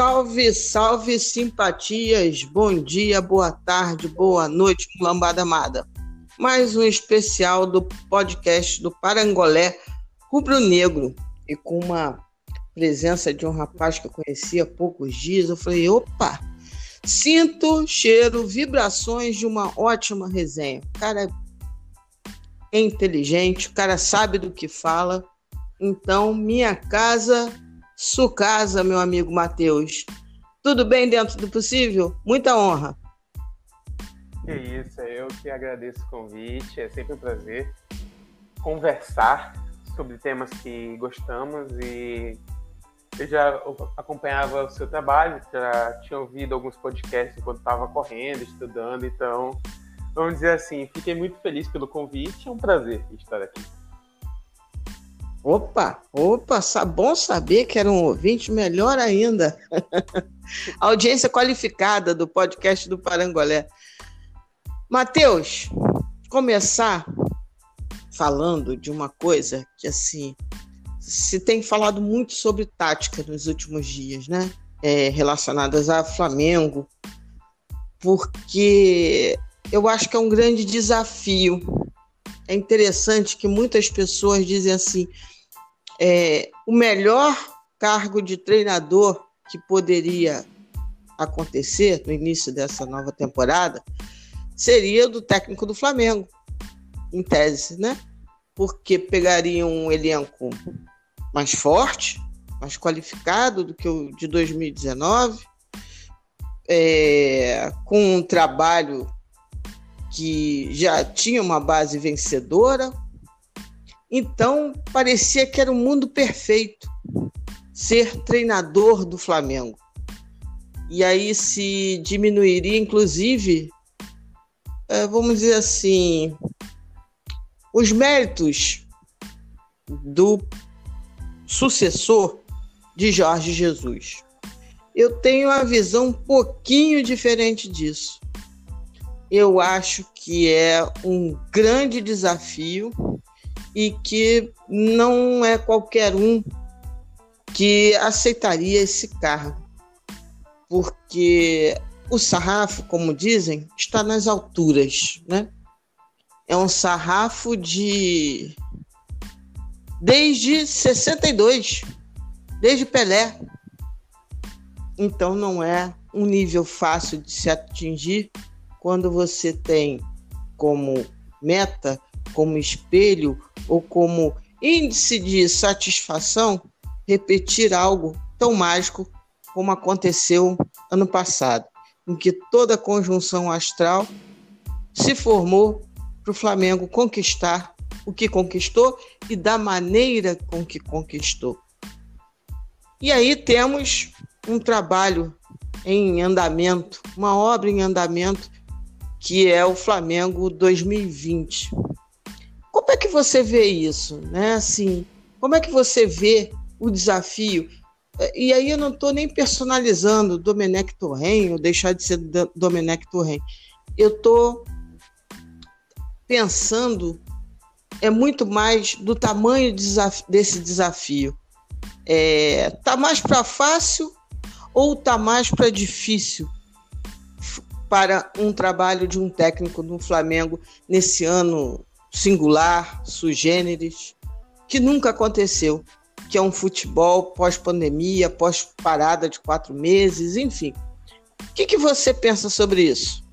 Salve, salve, simpatias! Bom dia, boa tarde, boa noite, lambada amada. Mais um especial do podcast do Parangolé Rubro Negro. E com uma presença de um rapaz que eu conhecia há poucos dias, eu falei: opa, sinto, cheiro, vibrações de uma ótima resenha. O cara é inteligente, o cara sabe do que fala. Então, minha casa Sucasa, meu amigo Matheus. Tudo bem dentro do possível? Muita honra. Que isso, é eu que agradeço o convite. É sempre um prazer conversar sobre temas que gostamos e eu já acompanhava o seu trabalho, já tinha ouvido alguns podcasts enquanto estava correndo, estudando, então vamos dizer assim, fiquei muito feliz pelo convite, é um prazer estar aqui. Opa, opa, bom saber que era um ouvinte, melhor ainda. Audiência qualificada do podcast do Parangolé. Matheus, começar falando de uma coisa que, assim, se tem falado muito sobre tática nos últimos dias, né? É, relacionadas a Flamengo, porque eu acho que é um grande desafio. É interessante que muitas pessoas dizem assim: é, o melhor cargo de treinador que poderia acontecer no início dessa nova temporada seria do técnico do Flamengo, em tese, né? Porque pegaria um elenco mais forte, mais qualificado do que o de 2019, é, com um trabalho que já tinha uma base vencedora, então, parecia que era o um mundo perfeito ser treinador do Flamengo. E aí se diminuiria, inclusive, é, vamos dizer assim, os méritos do sucessor de Jorge Jesus. Eu tenho uma visão um pouquinho diferente disso. Eu acho que é um grande desafio e que não é qualquer um que aceitaria esse cargo, porque o sarrafo, como dizem, está nas alturas, né? É um sarrafo de desde 62, desde Pelé. Então não é um nível fácil de se atingir quando você tem como meta, como espelho ou como índice de satisfação repetir algo tão mágico como aconteceu ano passado, em que toda a conjunção astral se formou para o Flamengo conquistar o que conquistou e da maneira com que conquistou. E aí temos um trabalho em andamento, uma obra em andamento, que é o Flamengo 2020. Como é que você vê isso, né? Assim, como é que você vê o desafio? E aí eu não estou nem personalizando Domenech Torren ou deixar de ser Domenech Torren. Eu estou pensando é muito mais do tamanho desse desafio. É, tá mais para fácil ou tá mais para difícil para um trabalho de um técnico no Flamengo nesse ano singular, sui generis, que nunca aconteceu, que é um futebol pós-pandemia, pós-parada de quatro meses, enfim. O que, que você pensa sobre isso?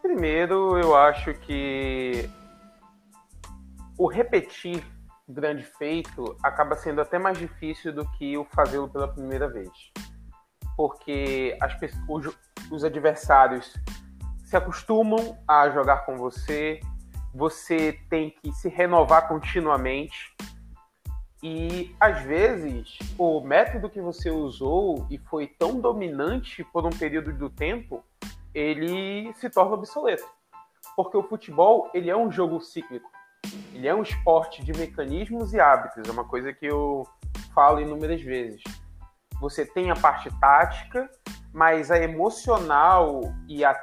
Primeiro, eu acho que o repetir grande feito acaba sendo até mais difícil do que o fazê-lo pela primeira vez. Porque as pessoas, os adversários se acostumam a jogar com você, você tem que se renovar continuamente. E às vezes o método que você usou e foi tão dominante por um período do tempo, ele se torna obsoleto. Porque o futebol, ele é um jogo cíclico. Ele é um esporte de mecanismos e hábitos, é uma coisa que eu falo inúmeras vezes. Você tem a parte tática, mas a emocional e a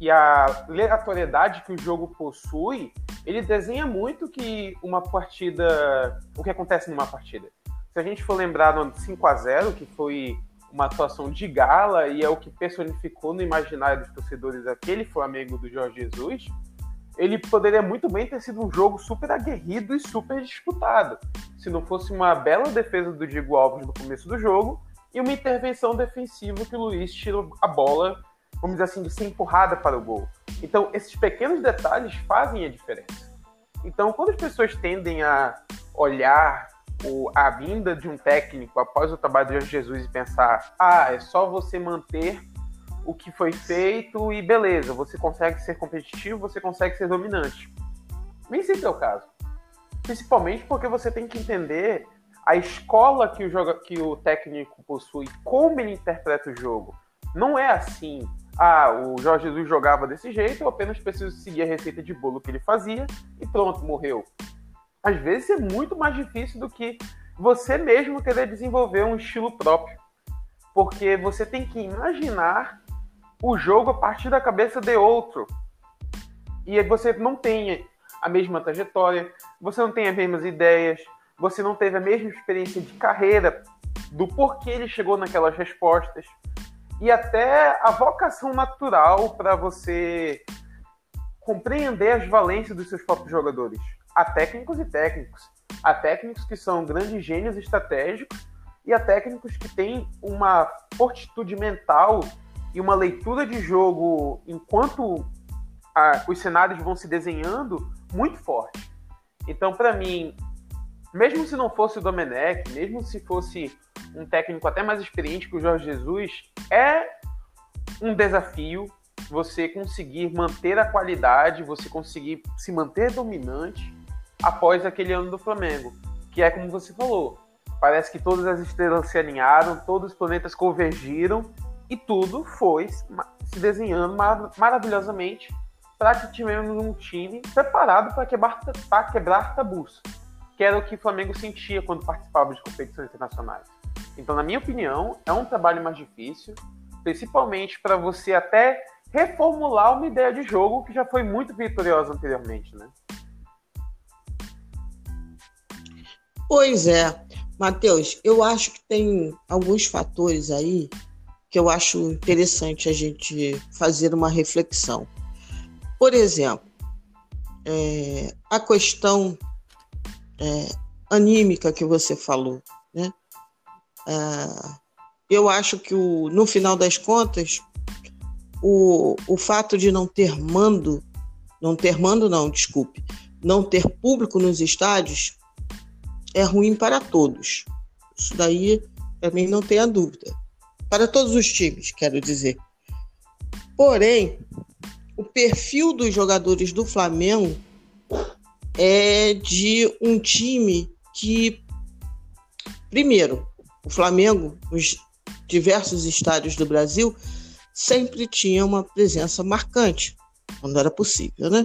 e a aleatoriedade que o jogo possui, ele desenha muito que uma partida, o que acontece numa partida. Se a gente for lembrar no 5 a 0 que foi uma atuação de gala e é o que personificou no imaginário dos torcedores aquele Flamengo do Jorge Jesus, ele poderia muito bem ter sido um jogo super aguerrido e super disputado, se não fosse uma bela defesa do Diego Alves no começo do jogo e uma intervenção defensiva que o Luiz tirou a bola, vamos dizer assim, de ser empurrada para o gol. Então, esses pequenos detalhes fazem a diferença. Então, quando as pessoas tendem a olhar a vinda de um técnico após o trabalho de Jesus e pensar: ah, é só você manter o que foi feito e beleza, você consegue ser competitivo, você consegue ser dominante. Nem sempre é o caso. Principalmente porque você tem que entender a escola que o, joga, que o técnico possui, como ele interpreta o jogo. Não é assim, ah, o Jorge Jesus jogava desse jeito, eu apenas preciso seguir a receita de bolo que ele fazia e pronto, morreu às vezes é muito mais difícil do que você mesmo querer desenvolver um estilo próprio. Porque você tem que imaginar o jogo a partir da cabeça de outro. E você não tem a mesma trajetória, você não tem as mesmas ideias, você não teve a mesma experiência de carreira do porquê ele chegou naquelas respostas. E até a vocação natural para você compreender as valências dos seus próprios jogadores há técnicos e técnicos. Há técnicos que são grandes gênios estratégicos e há técnicos que têm uma fortitude mental e uma leitura de jogo enquanto a, os cenários vão se desenhando muito forte. Então, para mim, mesmo se não fosse o Domenech, mesmo se fosse um técnico até mais experiente que o Jorge Jesus, é um desafio você conseguir manter a qualidade, você conseguir se manter dominante após aquele ano do Flamengo, que é como você falou, parece que todas as estrelas se alinharam, todos os planetas convergiram e tudo foi se desenhando mar maravilhosamente para que tivemos um time preparado para quebrar, quebrar tabus, que era o que o Flamengo sentia quando participava de competições internacionais. Então, na minha opinião, é um trabalho mais difícil, principalmente para você até reformular uma ideia de jogo que já foi muito vitoriosa anteriormente, né? Pois é, Matheus, eu acho que tem alguns fatores aí que eu acho interessante a gente fazer uma reflexão. Por exemplo, é, a questão é, anímica que você falou, né? É, eu acho que o, no final das contas, o, o fato de não ter mando, não ter mando não, desculpe, não ter público nos estádios é ruim para todos. Isso daí, para mim, não tenha dúvida. Para todos os times, quero dizer. Porém, o perfil dos jogadores do Flamengo é de um time que, primeiro, o Flamengo, nos diversos estádios do Brasil, sempre tinha uma presença marcante, quando era possível, né?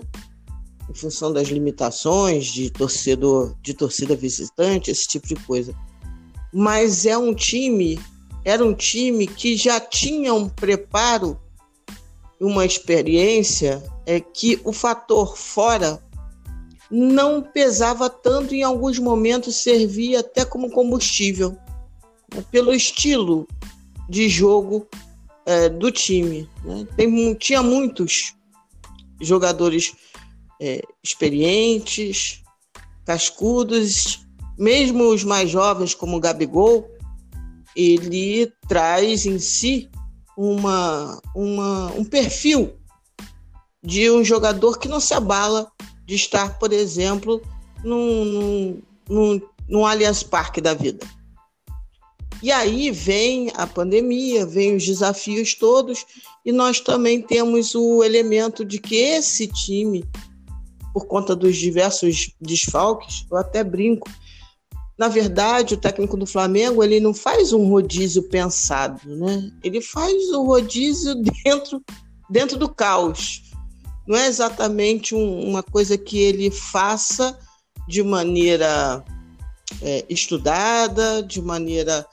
em função das limitações de torcedor, de torcida visitante, esse tipo de coisa. Mas é um time, era um time que já tinha um preparo, uma experiência é que o fator fora não pesava tanto em alguns momentos servia até como combustível né, pelo estilo de jogo é, do time. Né? Tem, tinha muitos jogadores é, experientes, cascudos, mesmo os mais jovens, como o Gabigol, ele traz em si uma, uma, um perfil de um jogador que não se abala de estar, por exemplo, num, num, num, num Allianz Parque da vida. E aí vem a pandemia, vem os desafios todos, e nós também temos o elemento de que esse time por conta dos diversos desfalques, eu até brinco. Na verdade, o técnico do Flamengo ele não faz um rodízio pensado, né? Ele faz o rodízio dentro, dentro do caos. Não é exatamente um, uma coisa que ele faça de maneira é, estudada, de maneira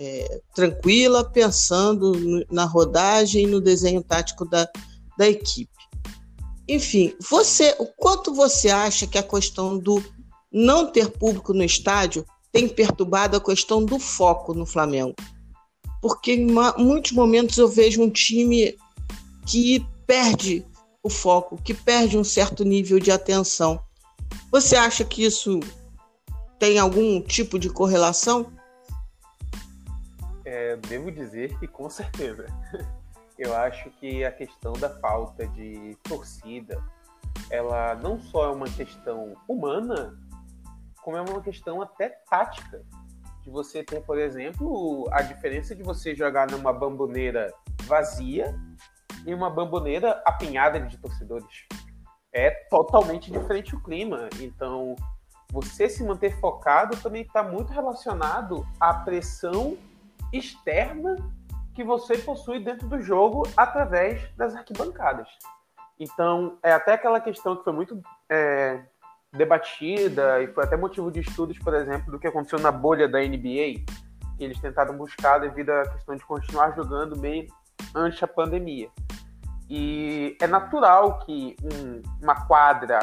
é, tranquila, pensando na rodagem e no desenho tático da, da equipe. Enfim, você, o quanto você acha que a questão do não ter público no estádio tem perturbado a questão do foco no Flamengo? porque em muitos momentos eu vejo um time que perde o foco, que perde um certo nível de atenção. Você acha que isso tem algum tipo de correlação? É, devo dizer que com certeza. Eu acho que a questão da falta de torcida, ela não só é uma questão humana, como é uma questão até tática. De você ter, por exemplo, a diferença de você jogar numa bamboneira vazia e uma bamboneira apinhada de torcedores. É totalmente diferente o clima. Então, você se manter focado também está muito relacionado à pressão externa que você possui dentro do jogo através das arquibancadas. Então, é até aquela questão que foi muito é, debatida e foi até motivo de estudos, por exemplo, do que aconteceu na bolha da NBA, que eles tentaram buscar devido à questão de continuar jogando bem antes da pandemia. E é natural que um, uma quadra,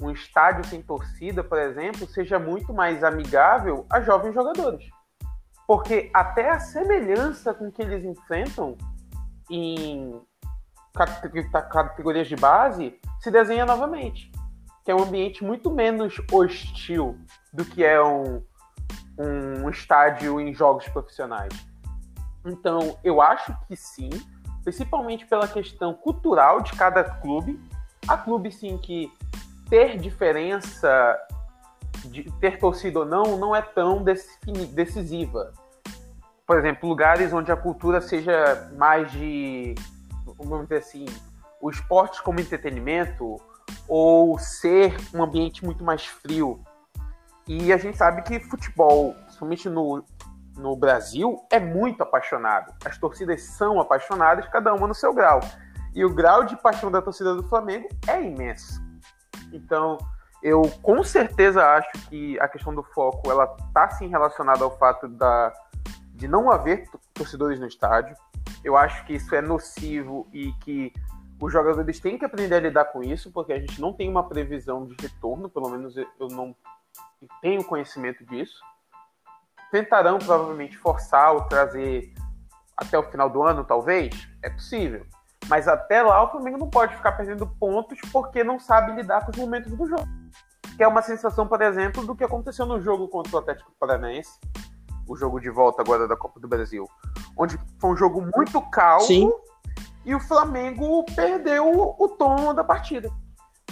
um estádio sem torcida, por exemplo, seja muito mais amigável a jovens jogadores. Porque até a semelhança com que eles enfrentam em categorias de base se desenha novamente que é um ambiente muito menos hostil do que é um, um estádio em jogos profissionais. Então, eu acho que sim, principalmente pela questão cultural de cada clube. Há clubes, sim, que ter diferença de ter torcida ou não não é tão decisiva. Por exemplo, lugares onde a cultura seja mais de, vamos dizer assim, o esporte como entretenimento, ou ser um ambiente muito mais frio. E a gente sabe que futebol, somente no, no Brasil, é muito apaixonado. As torcidas são apaixonadas, cada uma no seu grau. E o grau de paixão da torcida do Flamengo é imenso. Então, eu com certeza acho que a questão do foco ela está sim relacionada ao fato da, de não haver torcedores no estádio. Eu acho que isso é nocivo e que os jogadores têm que aprender a lidar com isso, porque a gente não tem uma previsão de retorno, pelo menos eu não tenho conhecimento disso. Tentarão provavelmente forçar ou trazer até o final do ano, talvez? É possível. Mas até lá o Flamengo não pode ficar perdendo pontos porque não sabe lidar com os momentos do jogo. Que é uma sensação, por exemplo, do que aconteceu no jogo contra o Atlético Paranaense, o jogo de volta agora da Copa do Brasil, onde foi um jogo muito calmo. Sim e o Flamengo perdeu o tom da partida.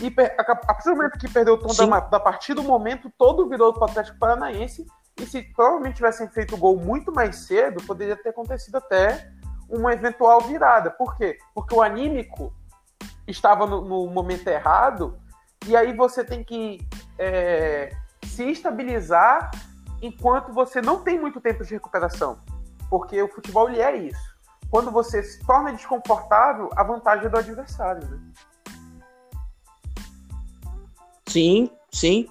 E a, partir do momento que perdeu o tom da, da, partida, o momento todo virou para o Atlético Paranaense. E se provavelmente tivessem feito o gol muito mais cedo, poderia ter acontecido até uma eventual virada. Por quê? Porque o anímico estava no, no momento errado, e aí você tem que é, se estabilizar enquanto você não tem muito tempo de recuperação. Porque o futebol ele é isso quando você se torna desconfortável, a vantagem é do adversário, né? Sim, sim.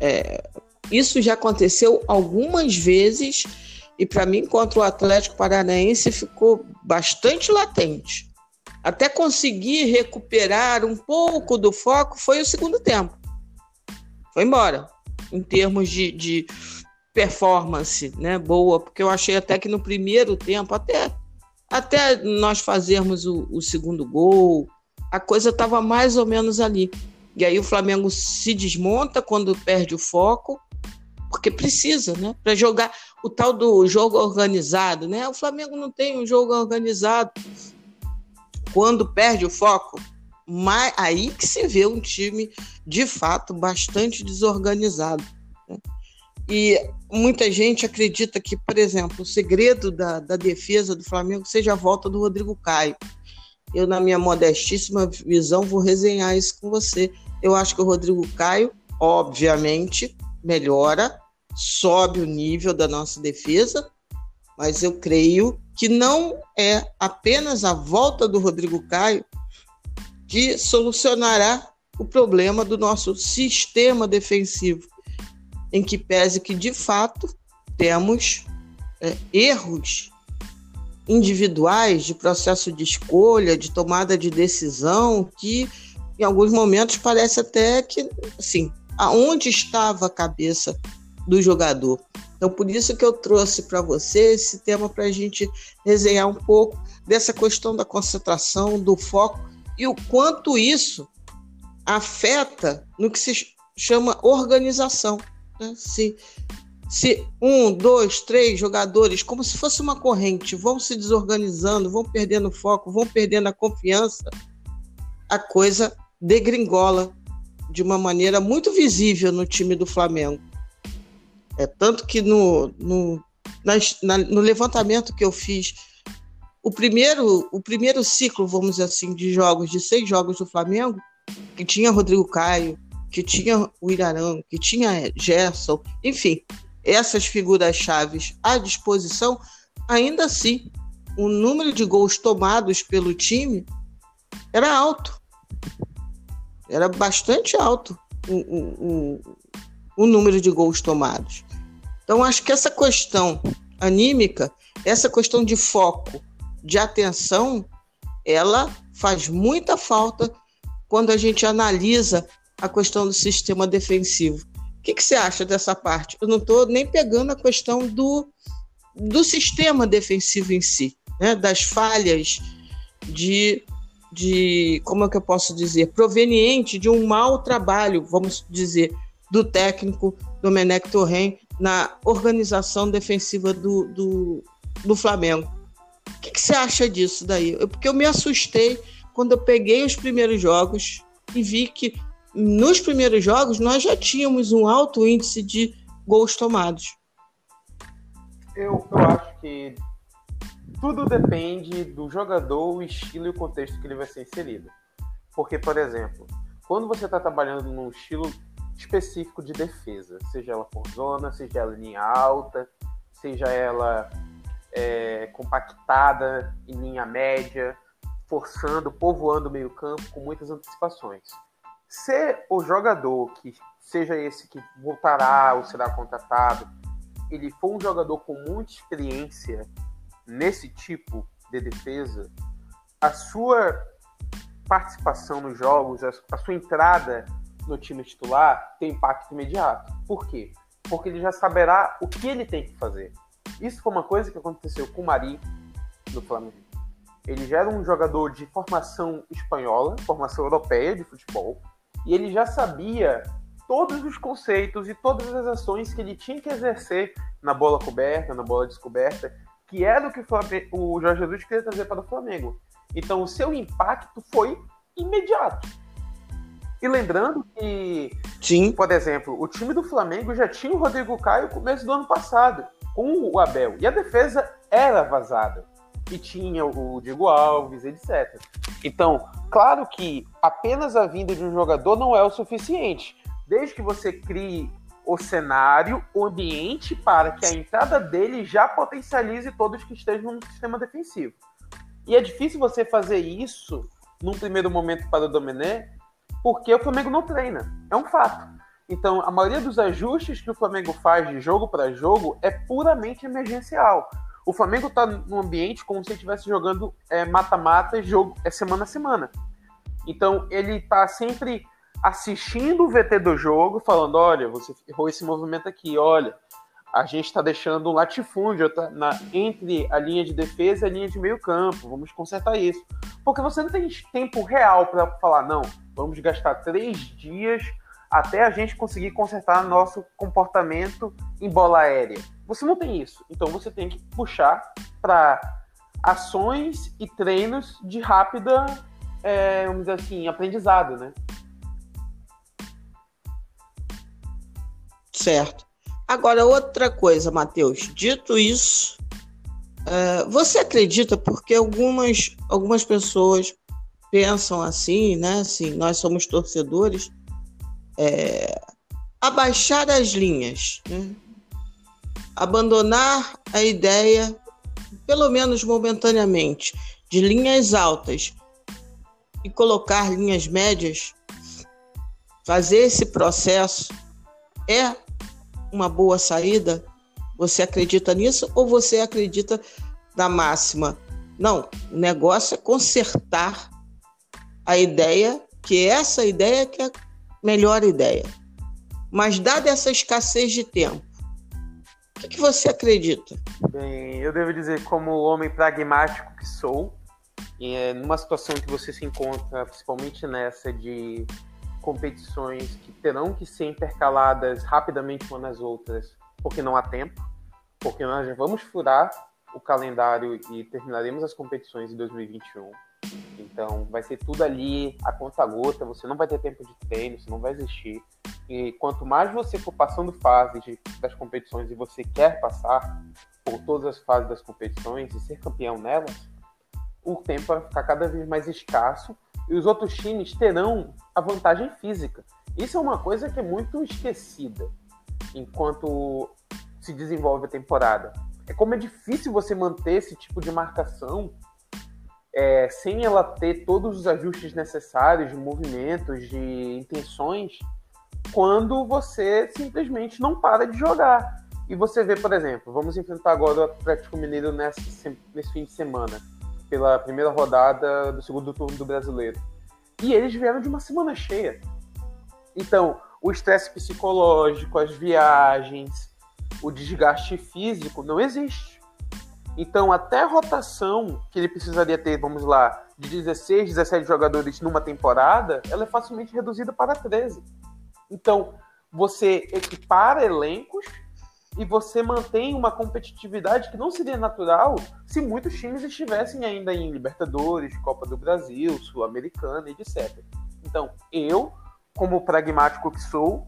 É, isso já aconteceu algumas vezes e para mim contra o Atlético Paranaense ficou bastante latente. Até conseguir recuperar um pouco do foco foi o segundo tempo. Foi embora. Em termos de, de performance, né, boa, porque eu achei até que no primeiro tempo, até até nós fazermos o, o segundo gol, a coisa estava mais ou menos ali. E aí o Flamengo se desmonta quando perde o foco, porque precisa, né? Para jogar o tal do jogo organizado, né? O Flamengo não tem um jogo organizado. Quando perde o foco, mas aí que se vê um time de fato bastante desorganizado. E muita gente acredita que, por exemplo, o segredo da, da defesa do Flamengo seja a volta do Rodrigo Caio. Eu, na minha modestíssima visão, vou resenhar isso com você. Eu acho que o Rodrigo Caio, obviamente, melhora, sobe o nível da nossa defesa, mas eu creio que não é apenas a volta do Rodrigo Caio que solucionará o problema do nosso sistema defensivo em que pese que, de fato, temos é, erros individuais de processo de escolha, de tomada de decisão, que em alguns momentos parece até que, assim, aonde estava a cabeça do jogador? Então, por isso que eu trouxe para você esse tema para a gente resenhar um pouco dessa questão da concentração, do foco e o quanto isso afeta no que se chama organização. Né? Se, se um, dois, três jogadores, como se fosse uma corrente, vão se desorganizando, vão perdendo foco, vão perdendo a confiança, a coisa degringola de uma maneira muito visível no time do Flamengo. É tanto que no, no, na, no levantamento que eu fiz, o primeiro, o primeiro ciclo, vamos dizer assim, de jogos, de seis jogos do Flamengo, que tinha Rodrigo Caio, que tinha o Irarão, que tinha Gerson, enfim, essas figuras chaves à disposição, ainda assim, o número de gols tomados pelo time era alto. Era bastante alto o, o, o, o número de gols tomados. Então, acho que essa questão anímica, essa questão de foco, de atenção, ela faz muita falta quando a gente analisa a questão do sistema defensivo. O que, que você acha dessa parte? Eu não estou nem pegando a questão do, do sistema defensivo em si, né? das falhas de, de, como é que eu posso dizer, proveniente de um mau trabalho, vamos dizer, do técnico Domenech Torren na organização defensiva do, do, do Flamengo. O que, que, você acha disso daí? Porque eu me assustei quando eu peguei os primeiros jogos e vi que nos primeiros jogos nós já tínhamos um alto índice de gols tomados. Eu, eu acho que tudo depende do jogador, o estilo e o contexto que ele vai ser inserido. Porque, por exemplo, quando você está trabalhando num estilo específico de defesa, seja ela por zona, seja ela linha alta, seja ela é, compactada em linha média, forçando, povoando o meio-campo com muitas antecipações. Se o jogador, que seja esse que voltará ou será contratado, ele for um jogador com muita experiência nesse tipo de defesa, a sua participação nos jogos, a sua entrada no time titular tem impacto imediato. Por quê? Porque ele já saberá o que ele tem que fazer. Isso foi uma coisa que aconteceu com o Mari no Flamengo. Ele já era um jogador de formação espanhola, formação europeia de futebol, e ele já sabia todos os conceitos e todas as ações que ele tinha que exercer na bola coberta, na bola descoberta, que era o que o Jorge Jesus queria trazer para o Flamengo. Então, o seu impacto foi imediato. E lembrando que, Sim. por exemplo, o time do Flamengo já tinha o Rodrigo Caio no começo do ano passado, com o Abel. E a defesa era vazada. E tinha o Diego Alves, etc. Então, claro que apenas a vinda de um jogador não é o suficiente. Desde que você crie o cenário, o ambiente para que a entrada dele já potencialize todos que estejam no sistema defensivo. E é difícil você fazer isso num primeiro momento para o Domené, porque o Flamengo não treina. É um fato. Então, a maioria dos ajustes que o Flamengo faz de jogo para jogo é puramente emergencial. O Flamengo está num ambiente como se estivesse jogando é, mata-mata, é, jogo é semana a semana. Então, ele está sempre assistindo o VT do jogo, falando: olha, você errou esse movimento aqui, olha, a gente está deixando um latifúndio tá, na, entre a linha de defesa e a linha de meio campo, vamos consertar isso. Porque você não tem tempo real para falar, não, Vamos gastar três dias até a gente conseguir consertar nosso comportamento em bola aérea. Você não tem isso. Então você tem que puxar para ações e treinos de rápida, é, vamos dizer assim, aprendizado, né? Certo. Agora, outra coisa, Matheus. Dito isso, uh, você acredita, porque algumas, algumas pessoas pensam assim, né? Assim, nós somos torcedores, é, abaixar as linhas, né? Abandonar a ideia, pelo menos momentaneamente, de linhas altas e colocar linhas médias, fazer esse processo é uma boa saída? Você acredita nisso ou você acredita na máxima? Não, o negócio é consertar a ideia que essa ideia que é a melhor ideia. Mas dada essa escassez de tempo, que, que você acredita? Bem, eu devo dizer, como homem pragmático que sou, é, numa situação que você se encontra, principalmente nessa de competições que terão que ser intercaladas rapidamente umas nas outras, porque não há tempo, porque nós já vamos furar o calendário e terminaremos as competições em 2021. Então, vai ser tudo ali a conta gota, você não vai ter tempo de treino, você não vai existir. E quanto mais você for passando fases de, das competições e você quer passar por todas as fases das competições e ser campeão nelas, o tempo vai ficar cada vez mais escasso e os outros times terão a vantagem física. Isso é uma coisa que é muito esquecida enquanto se desenvolve a temporada. É como é difícil você manter esse tipo de marcação é, sem ela ter todos os ajustes necessários de movimentos, de intenções, quando você simplesmente não para de jogar. E você vê, por exemplo, vamos enfrentar agora o Atlético Mineiro nesse, nesse fim de semana, pela primeira rodada do segundo turno do Brasileiro. E eles vieram de uma semana cheia. Então, o estresse psicológico, as viagens, o desgaste físico não existe. Então, até a rotação que ele precisaria ter, vamos lá, de 16, 17 jogadores numa temporada, ela é facilmente reduzida para 13. Então, você equipara elencos e você mantém uma competitividade que não seria natural se muitos times estivessem ainda em Libertadores, Copa do Brasil, Sul-Americana, etc. Então, eu, como pragmático que sou,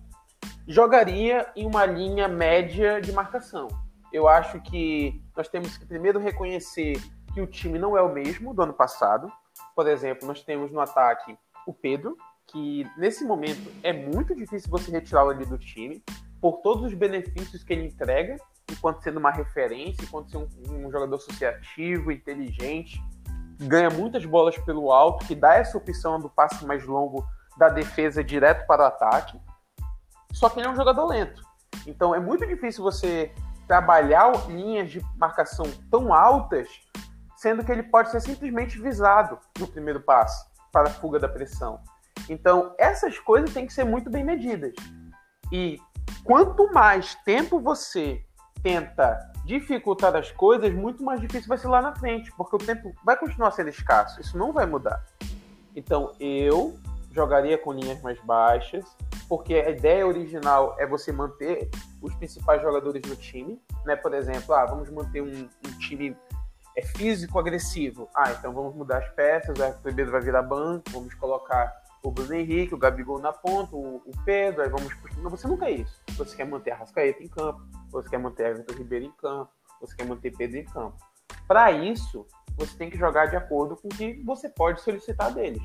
jogaria em uma linha média de marcação. Eu acho que nós temos que primeiro reconhecer que o time não é o mesmo do ano passado. Por exemplo, nós temos no ataque o Pedro, que nesse momento é muito difícil você retirá-lo ali do time, por todos os benefícios que ele entrega, enquanto sendo uma referência, enquanto sendo um, um jogador associativo, inteligente, ganha muitas bolas pelo alto, que dá essa opção do passe mais longo da defesa direto para o ataque. Só que ele é um jogador lento. Então é muito difícil você trabalhar linhas de marcação tão altas, sendo que ele pode ser simplesmente visado no primeiro passo para a fuga da pressão. Então, essas coisas têm que ser muito bem medidas. E quanto mais tempo você tenta dificultar as coisas, muito mais difícil vai ser lá na frente, porque o tempo vai continuar sendo escasso. Isso não vai mudar. Então, eu jogaria com linhas mais baixas, porque a ideia original é você manter os principais jogadores do time, né? Por exemplo, ah, vamos manter um, um time é físico agressivo. Ah, então vamos mudar as peças, o Pedro vai virar banco, vamos colocar o Bruno Henrique, o Gabigol na ponta, o, o Pedro, aí vamos. Não, você não quer isso. Você quer manter a Rascaeta em campo, você quer manter Everton Ribeiro em campo, você quer manter Pedro em campo. Para isso, você tem que jogar de acordo com o que você pode solicitar deles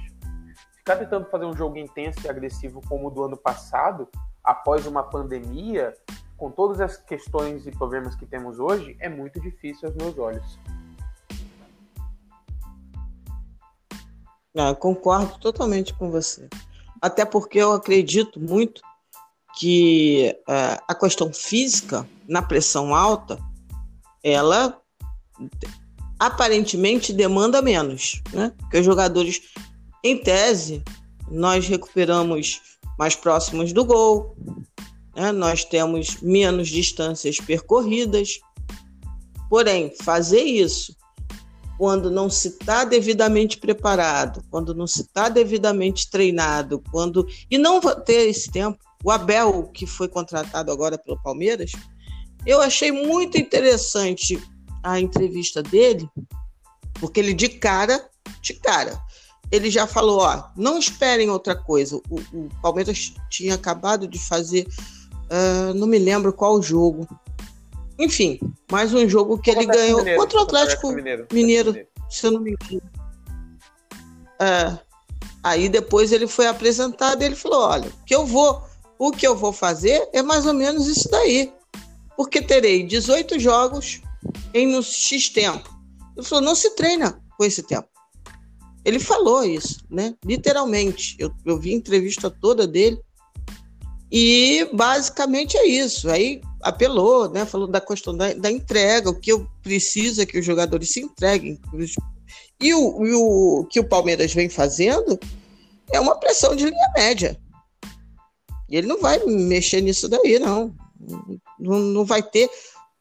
ficar tentando fazer um jogo intenso e agressivo como o do ano passado, após uma pandemia, com todas as questões e problemas que temos hoje, é muito difícil aos meus olhos. Não, concordo totalmente com você. Até porque eu acredito muito que uh, a questão física, na pressão alta, ela aparentemente demanda menos, né? Porque os jogadores em tese, nós recuperamos mais próximos do gol, né? nós temos menos distâncias percorridas. Porém, fazer isso quando não se está devidamente preparado, quando não se está devidamente treinado, quando e não ter esse tempo. O Abel, que foi contratado agora pelo Palmeiras, eu achei muito interessante a entrevista dele, porque ele de cara, de cara, ele já falou, ó, não esperem outra coisa. O, o Palmeiras tinha acabado de fazer, uh, não me lembro qual jogo. Enfim, mais um jogo que ele ganhou Mineiro, contra o Atlético Mineiro, Mineiro, se eu não me engano. Uh, aí depois ele foi apresentado e ele falou, olha, o que eu vou, o que eu vou fazer é mais ou menos isso daí. Porque terei 18 jogos em um X tempo. Ele falou, não se treina com esse tempo. Ele falou isso, né? Literalmente. Eu, eu vi a entrevista toda dele. E basicamente é isso. Aí apelou, né? Falou da questão da, da entrega, o que eu preciso é que os jogadores se entreguem. E o, e o que o Palmeiras vem fazendo é uma pressão de linha média. E ele não vai mexer nisso daí, não. Não, não vai ter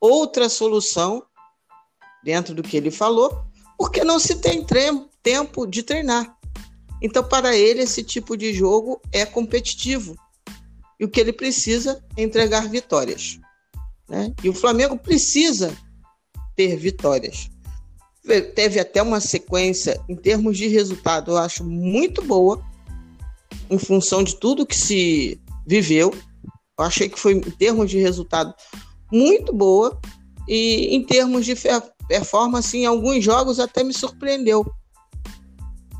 outra solução dentro do que ele falou, porque não se tem tempo de treinar. Então, para ele, esse tipo de jogo é competitivo. E o que ele precisa é entregar vitórias. Né? E o Flamengo precisa ter vitórias. Teve até uma sequência, em termos de resultado, eu acho muito boa, em função de tudo que se viveu. Eu achei que foi, em termos de resultado, muito boa. E em termos de performance, em alguns jogos até me surpreendeu.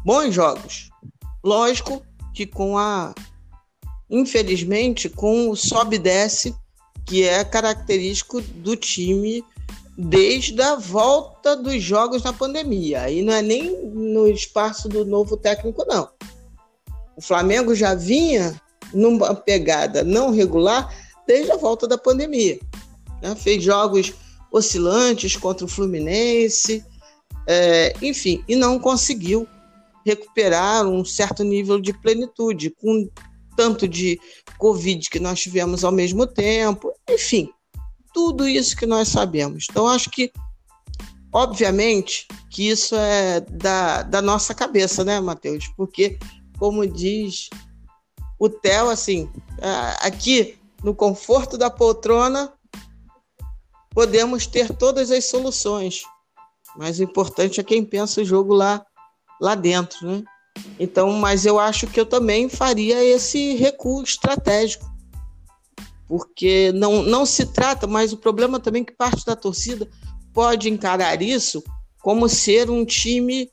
Bons jogos. Lógico que com a. Infelizmente, com o sobe e desce, que é característico do time desde a volta dos jogos na pandemia. Aí não é nem no espaço do novo técnico, não. O Flamengo já vinha numa pegada não regular desde a volta da pandemia. Né? Fez jogos oscilantes contra o Fluminense, é, enfim, e não conseguiu recuperar um certo nível de plenitude, com tanto de Covid que nós tivemos ao mesmo tempo, enfim, tudo isso que nós sabemos. Então, acho que, obviamente, que isso é da, da nossa cabeça, né, Matheus? Porque, como diz o Theo, assim, aqui no conforto da poltrona, podemos ter todas as soluções, mas o importante é quem pensa o jogo lá, lá dentro, né? Então, mas eu acho que eu também faria esse recuo estratégico porque não, não se trata, mas o problema também é que parte da torcida pode encarar isso como ser um time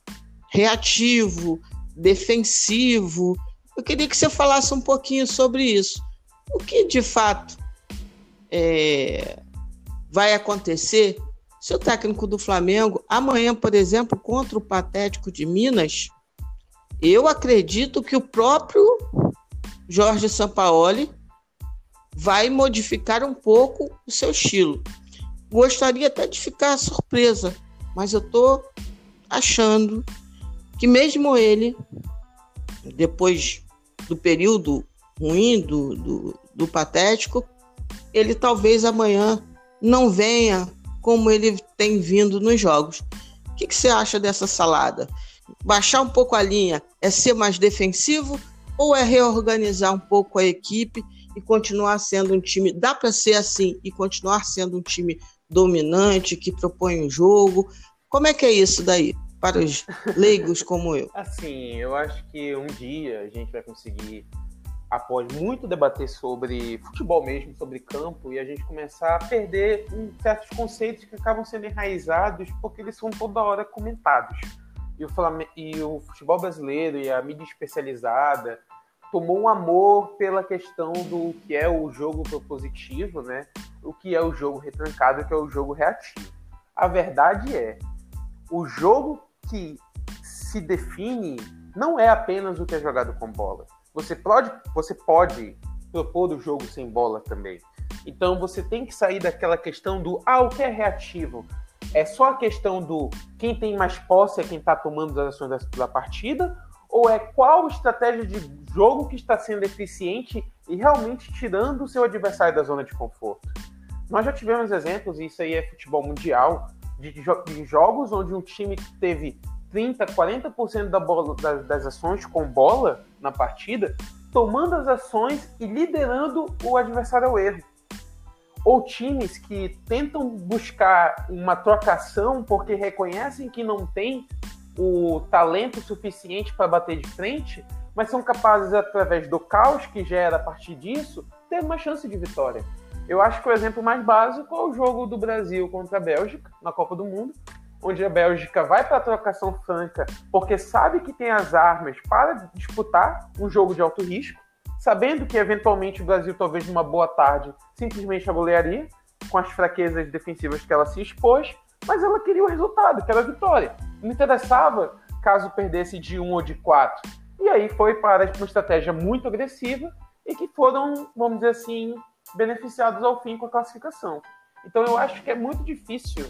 reativo, defensivo. Eu queria que você falasse um pouquinho sobre isso. O que de fato é, vai acontecer se o técnico do Flamengo, amanhã, por exemplo, contra o Patético de Minas, eu acredito que o próprio Jorge Sampaoli vai modificar um pouco o seu estilo. Gostaria até de ficar surpresa, mas eu estou achando que mesmo ele, depois do período ruim do, do, do patético, ele talvez amanhã não venha como ele tem vindo nos jogos. O que, que você acha dessa salada? Baixar um pouco a linha é ser mais defensivo ou é reorganizar um pouco a equipe e continuar sendo um time. Dá para ser assim e continuar sendo um time dominante, que propõe o jogo. Como é que é isso daí? Para os leigos como eu. Assim, eu acho que um dia a gente vai conseguir, após muito debater sobre futebol mesmo, sobre campo, e a gente começar a perder um, certos conceitos que acabam sendo enraizados porque eles são toda hora comentados. E o, Flamengo, e o futebol brasileiro e a mídia especializada tomou um amor pela questão do que é o jogo propositivo, né? O que é o jogo retrancado, o que é o jogo reativo. A verdade é, o jogo que se define não é apenas o que é jogado com bola. Você pode, você pode propor o jogo sem bola também. Então você tem que sair daquela questão do ah, o que é reativo? É só a questão do quem tem mais posse é quem está tomando as ações da, da partida ou é qual estratégia de jogo que está sendo eficiente e realmente tirando o seu adversário da zona de conforto? Nós já tivemos exemplos, e isso aí é futebol mundial, de, de jogos onde um time teve 30, 40% da bola, das ações com bola na partida, tomando as ações e liderando o adversário ao erro. Ou times que tentam buscar uma trocação porque reconhecem que não tem o talento suficiente para bater de frente, mas são capazes, através do caos que gera a partir disso, ter uma chance de vitória. Eu acho que o exemplo mais básico é o jogo do Brasil contra a Bélgica na Copa do Mundo, onde a Bélgica vai para a trocação franca porque sabe que tem as armas para disputar um jogo de alto risco, sabendo que eventualmente o Brasil, talvez numa boa tarde, simplesmente a golearia, com as fraquezas defensivas que ela se expôs, mas ela queria o resultado, que era a vitória. Não interessava caso perdesse de um ou de quatro. E aí foi para uma estratégia muito agressiva e que foram, vamos dizer assim, beneficiados ao fim com a classificação. Então eu acho que é muito difícil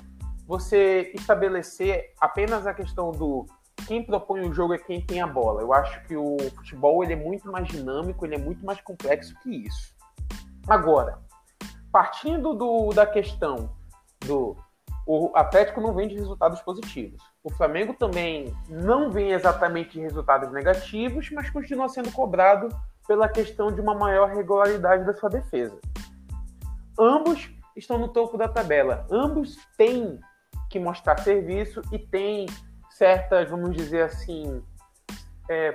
você estabelecer apenas a questão do quem propõe o jogo é quem tem a bola. Eu acho que o futebol ele é muito mais dinâmico, ele é muito mais complexo que isso. Agora, partindo do, da questão do o Atlético não vem de resultados positivos. O Flamengo também não vem exatamente de resultados negativos, mas continua sendo cobrado pela questão de uma maior regularidade da sua defesa. Ambos estão no topo da tabela. Ambos têm que mostrar serviço e têm certas, vamos dizer assim, é,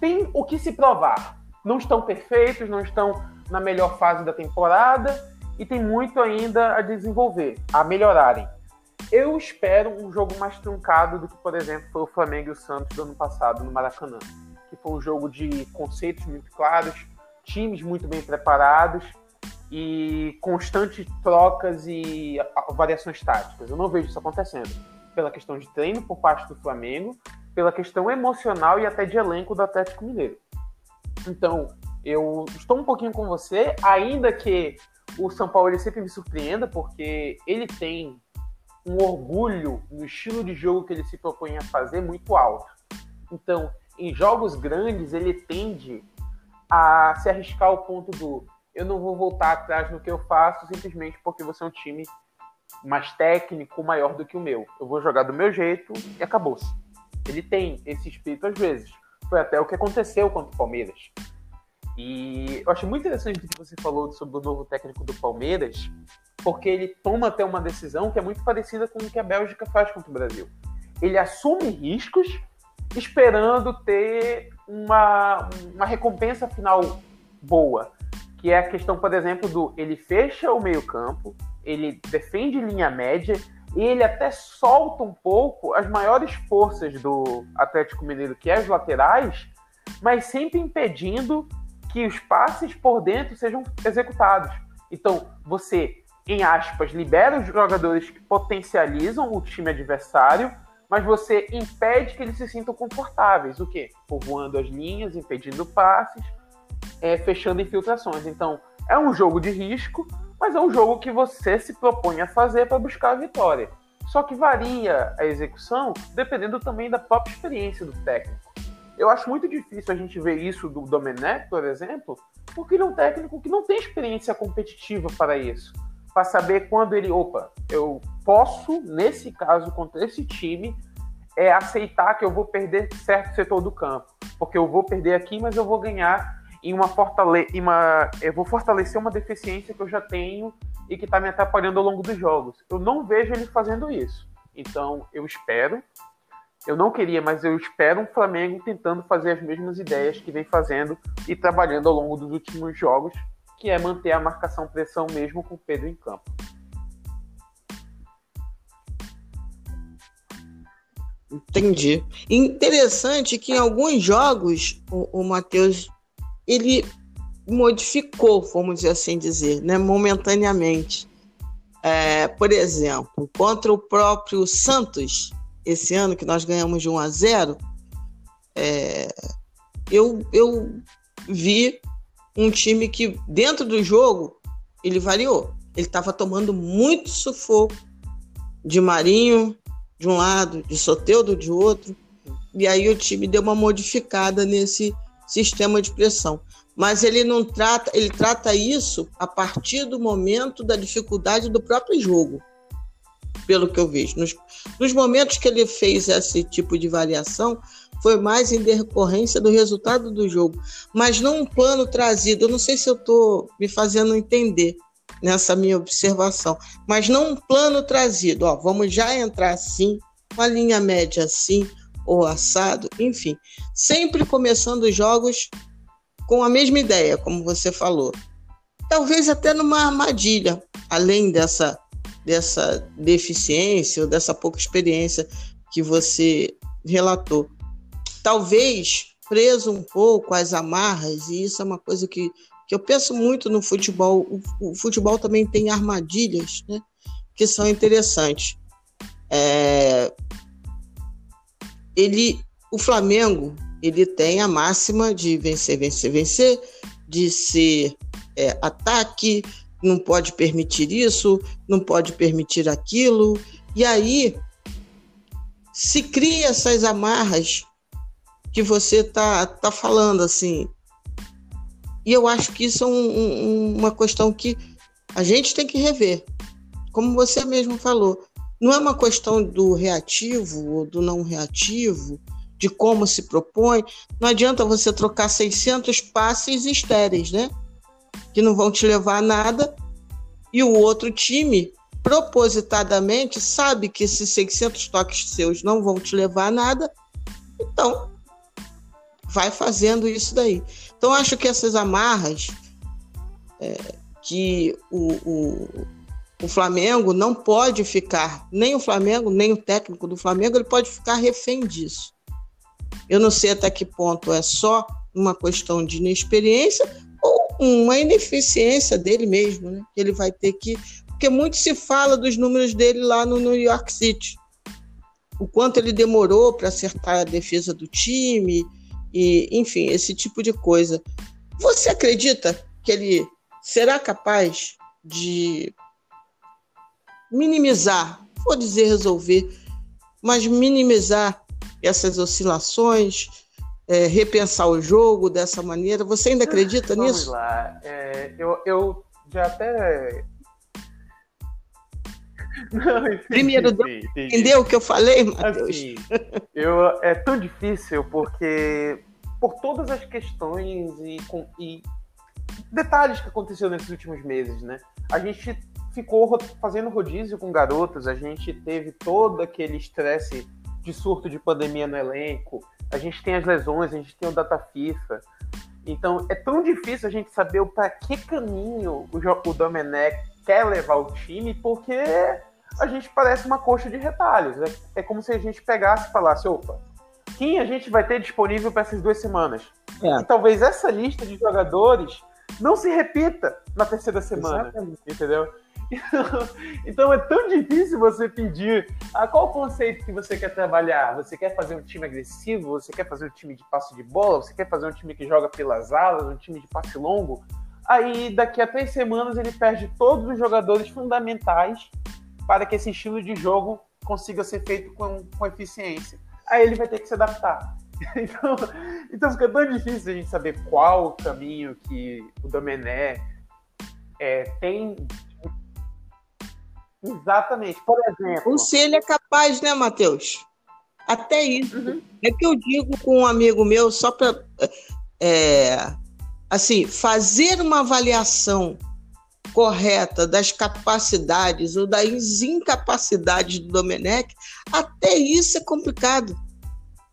tem o que se provar. Não estão perfeitos, não estão na melhor fase da temporada e tem muito ainda a desenvolver, a melhorarem. Eu espero um jogo mais truncado do que, por exemplo, foi o Flamengo e o Santos do ano passado no Maracanã que foi um jogo de conceitos muito claros, times muito bem preparados e constantes trocas e variações táticas. Eu não vejo isso acontecendo. Pela questão de treino por parte do Flamengo, pela questão emocional e até de elenco do Atlético Mineiro. Então, eu estou um pouquinho com você, ainda que o São Paulo sempre me surpreenda, porque ele tem um orgulho no estilo de jogo que ele se propõe a fazer muito alto. Então, em jogos grandes, ele tende a se arriscar ao ponto do eu não vou voltar atrás no que eu faço simplesmente porque você é um time mais técnico, maior do que o meu. Eu vou jogar do meu jeito e acabou-se. Ele tem esse espírito às vezes. Foi até o que aconteceu contra o Palmeiras. E eu acho muito interessante o que você falou sobre o novo técnico do Palmeiras, porque ele toma até uma decisão que é muito parecida com o que a Bélgica faz contra o Brasil. Ele assume riscos esperando ter uma, uma recompensa final boa. Que é a questão, por exemplo, do ele fecha o meio-campo, ele defende linha média e ele até solta um pouco as maiores forças do Atlético Mineiro, que é as laterais, mas sempre impedindo que os passes por dentro sejam executados. Então, você, em aspas, libera os jogadores que potencializam o time adversário mas você impede que eles se sintam confortáveis. O quê? Povoando as linhas, impedindo passes, é, fechando infiltrações. Então, é um jogo de risco, mas é um jogo que você se propõe a fazer para buscar a vitória. Só que varia a execução dependendo também da própria experiência do técnico. Eu acho muito difícil a gente ver isso do Domenech, por exemplo, porque ele é um técnico que não tem experiência competitiva para isso para saber quando ele, opa, eu posso, nesse caso, contra esse time, é aceitar que eu vou perder certo setor do campo. Porque eu vou perder aqui, mas eu vou ganhar em uma, fortale em uma eu vou fortalecer uma deficiência que eu já tenho e que está me atrapalhando ao longo dos jogos. Eu não vejo ele fazendo isso. Então, eu espero. Eu não queria, mas eu espero um Flamengo tentando fazer as mesmas ideias que vem fazendo e trabalhando ao longo dos últimos jogos que é manter a marcação pressão mesmo com o Pedro em campo. Entendi. Interessante que em alguns jogos o, o Matheus ele modificou, vamos assim dizer, né, momentaneamente. É, por exemplo, contra o próprio Santos, esse ano que nós ganhamos de 1 a 0, é, eu, eu vi um time que, dentro do jogo, ele variou. Ele estava tomando muito sufoco de Marinho de um lado, de Soteudo de outro. E aí o time deu uma modificada nesse sistema de pressão. Mas ele não trata, ele trata isso a partir do momento da dificuldade do próprio jogo, pelo que eu vejo. Nos, nos momentos que ele fez esse tipo de variação, foi mais em decorrência do resultado do jogo, mas não um plano trazido. Eu não sei se eu estou me fazendo entender nessa minha observação, mas não um plano trazido. Ó, vamos já entrar assim, com a linha média assim, ou assado, enfim, sempre começando os jogos com a mesma ideia, como você falou. Talvez até numa armadilha, além dessa dessa deficiência ou dessa pouca experiência que você relatou talvez preso um pouco às amarras, e isso é uma coisa que, que eu penso muito no futebol. O, o futebol também tem armadilhas né, que são interessantes. É, ele, o Flamengo ele tem a máxima de vencer, vencer, vencer, de ser é, ataque, não pode permitir isso, não pode permitir aquilo. E aí se cria essas amarras que você tá, tá falando, assim. E eu acho que isso é um, um, uma questão que a gente tem que rever. como você mesmo falou, não é uma questão do reativo ou do não reativo, de como se propõe. Não adianta você trocar 600 passes estéreis, né? Que não vão te levar a nada. E o outro time, propositadamente, sabe que esses 600 toques seus não vão te levar a nada. Então, vai fazendo isso daí. Então, acho que essas amarras é, que o, o, o Flamengo não pode ficar, nem o Flamengo, nem o técnico do Flamengo, ele pode ficar refém disso. Eu não sei até que ponto é só uma questão de inexperiência ou uma ineficiência dele mesmo, né? Ele vai ter que. Porque muito se fala dos números dele lá no New York City. O quanto ele demorou para acertar a defesa do time, e, enfim, esse tipo de coisa. Você acredita que ele será capaz de minimizar, vou dizer resolver, mas minimizar essas oscilações, é, repensar o jogo dessa maneira. Você ainda acredita Vamos nisso? Vamos lá. É, eu, eu já até. Não, enfim, Primeiro, entendeu o que eu falei, Matheus? Assim, eu, é tão difícil porque, por todas as questões e, com, e detalhes que aconteceram nesses últimos meses, né? A gente ficou fazendo rodízio com garotos, a gente teve todo aquele estresse de surto de pandemia no elenco, a gente tem as lesões, a gente tem o data FIFA. Então é tão difícil a gente saber para que caminho o, o Domenech quer levar o time, porque a gente parece uma coxa de retalhos. É, é como se a gente pegasse e falasse: opa, quem a gente vai ter disponível para essas duas semanas? É. E talvez essa lista de jogadores não se repita na terceira semana. Exatamente. Entendeu? Então é tão difícil você pedir a qual conceito que você quer trabalhar. Você quer fazer um time agressivo? Você quer fazer um time de passe de bola? Você quer fazer um time que joga pelas alas? Um time de passe longo? Aí daqui a três semanas ele perde todos os jogadores fundamentais para que esse estilo de jogo consiga ser feito com, com eficiência. Aí ele vai ter que se adaptar. Então, então fica tão difícil a gente saber qual o caminho que o Domené é, tem Exatamente. Por exemplo. Se ele é capaz, né, Matheus? Até isso. Uhum. É que eu digo com um amigo meu, só para. É, assim, fazer uma avaliação correta das capacidades ou das incapacidades do Domenech, até isso é complicado.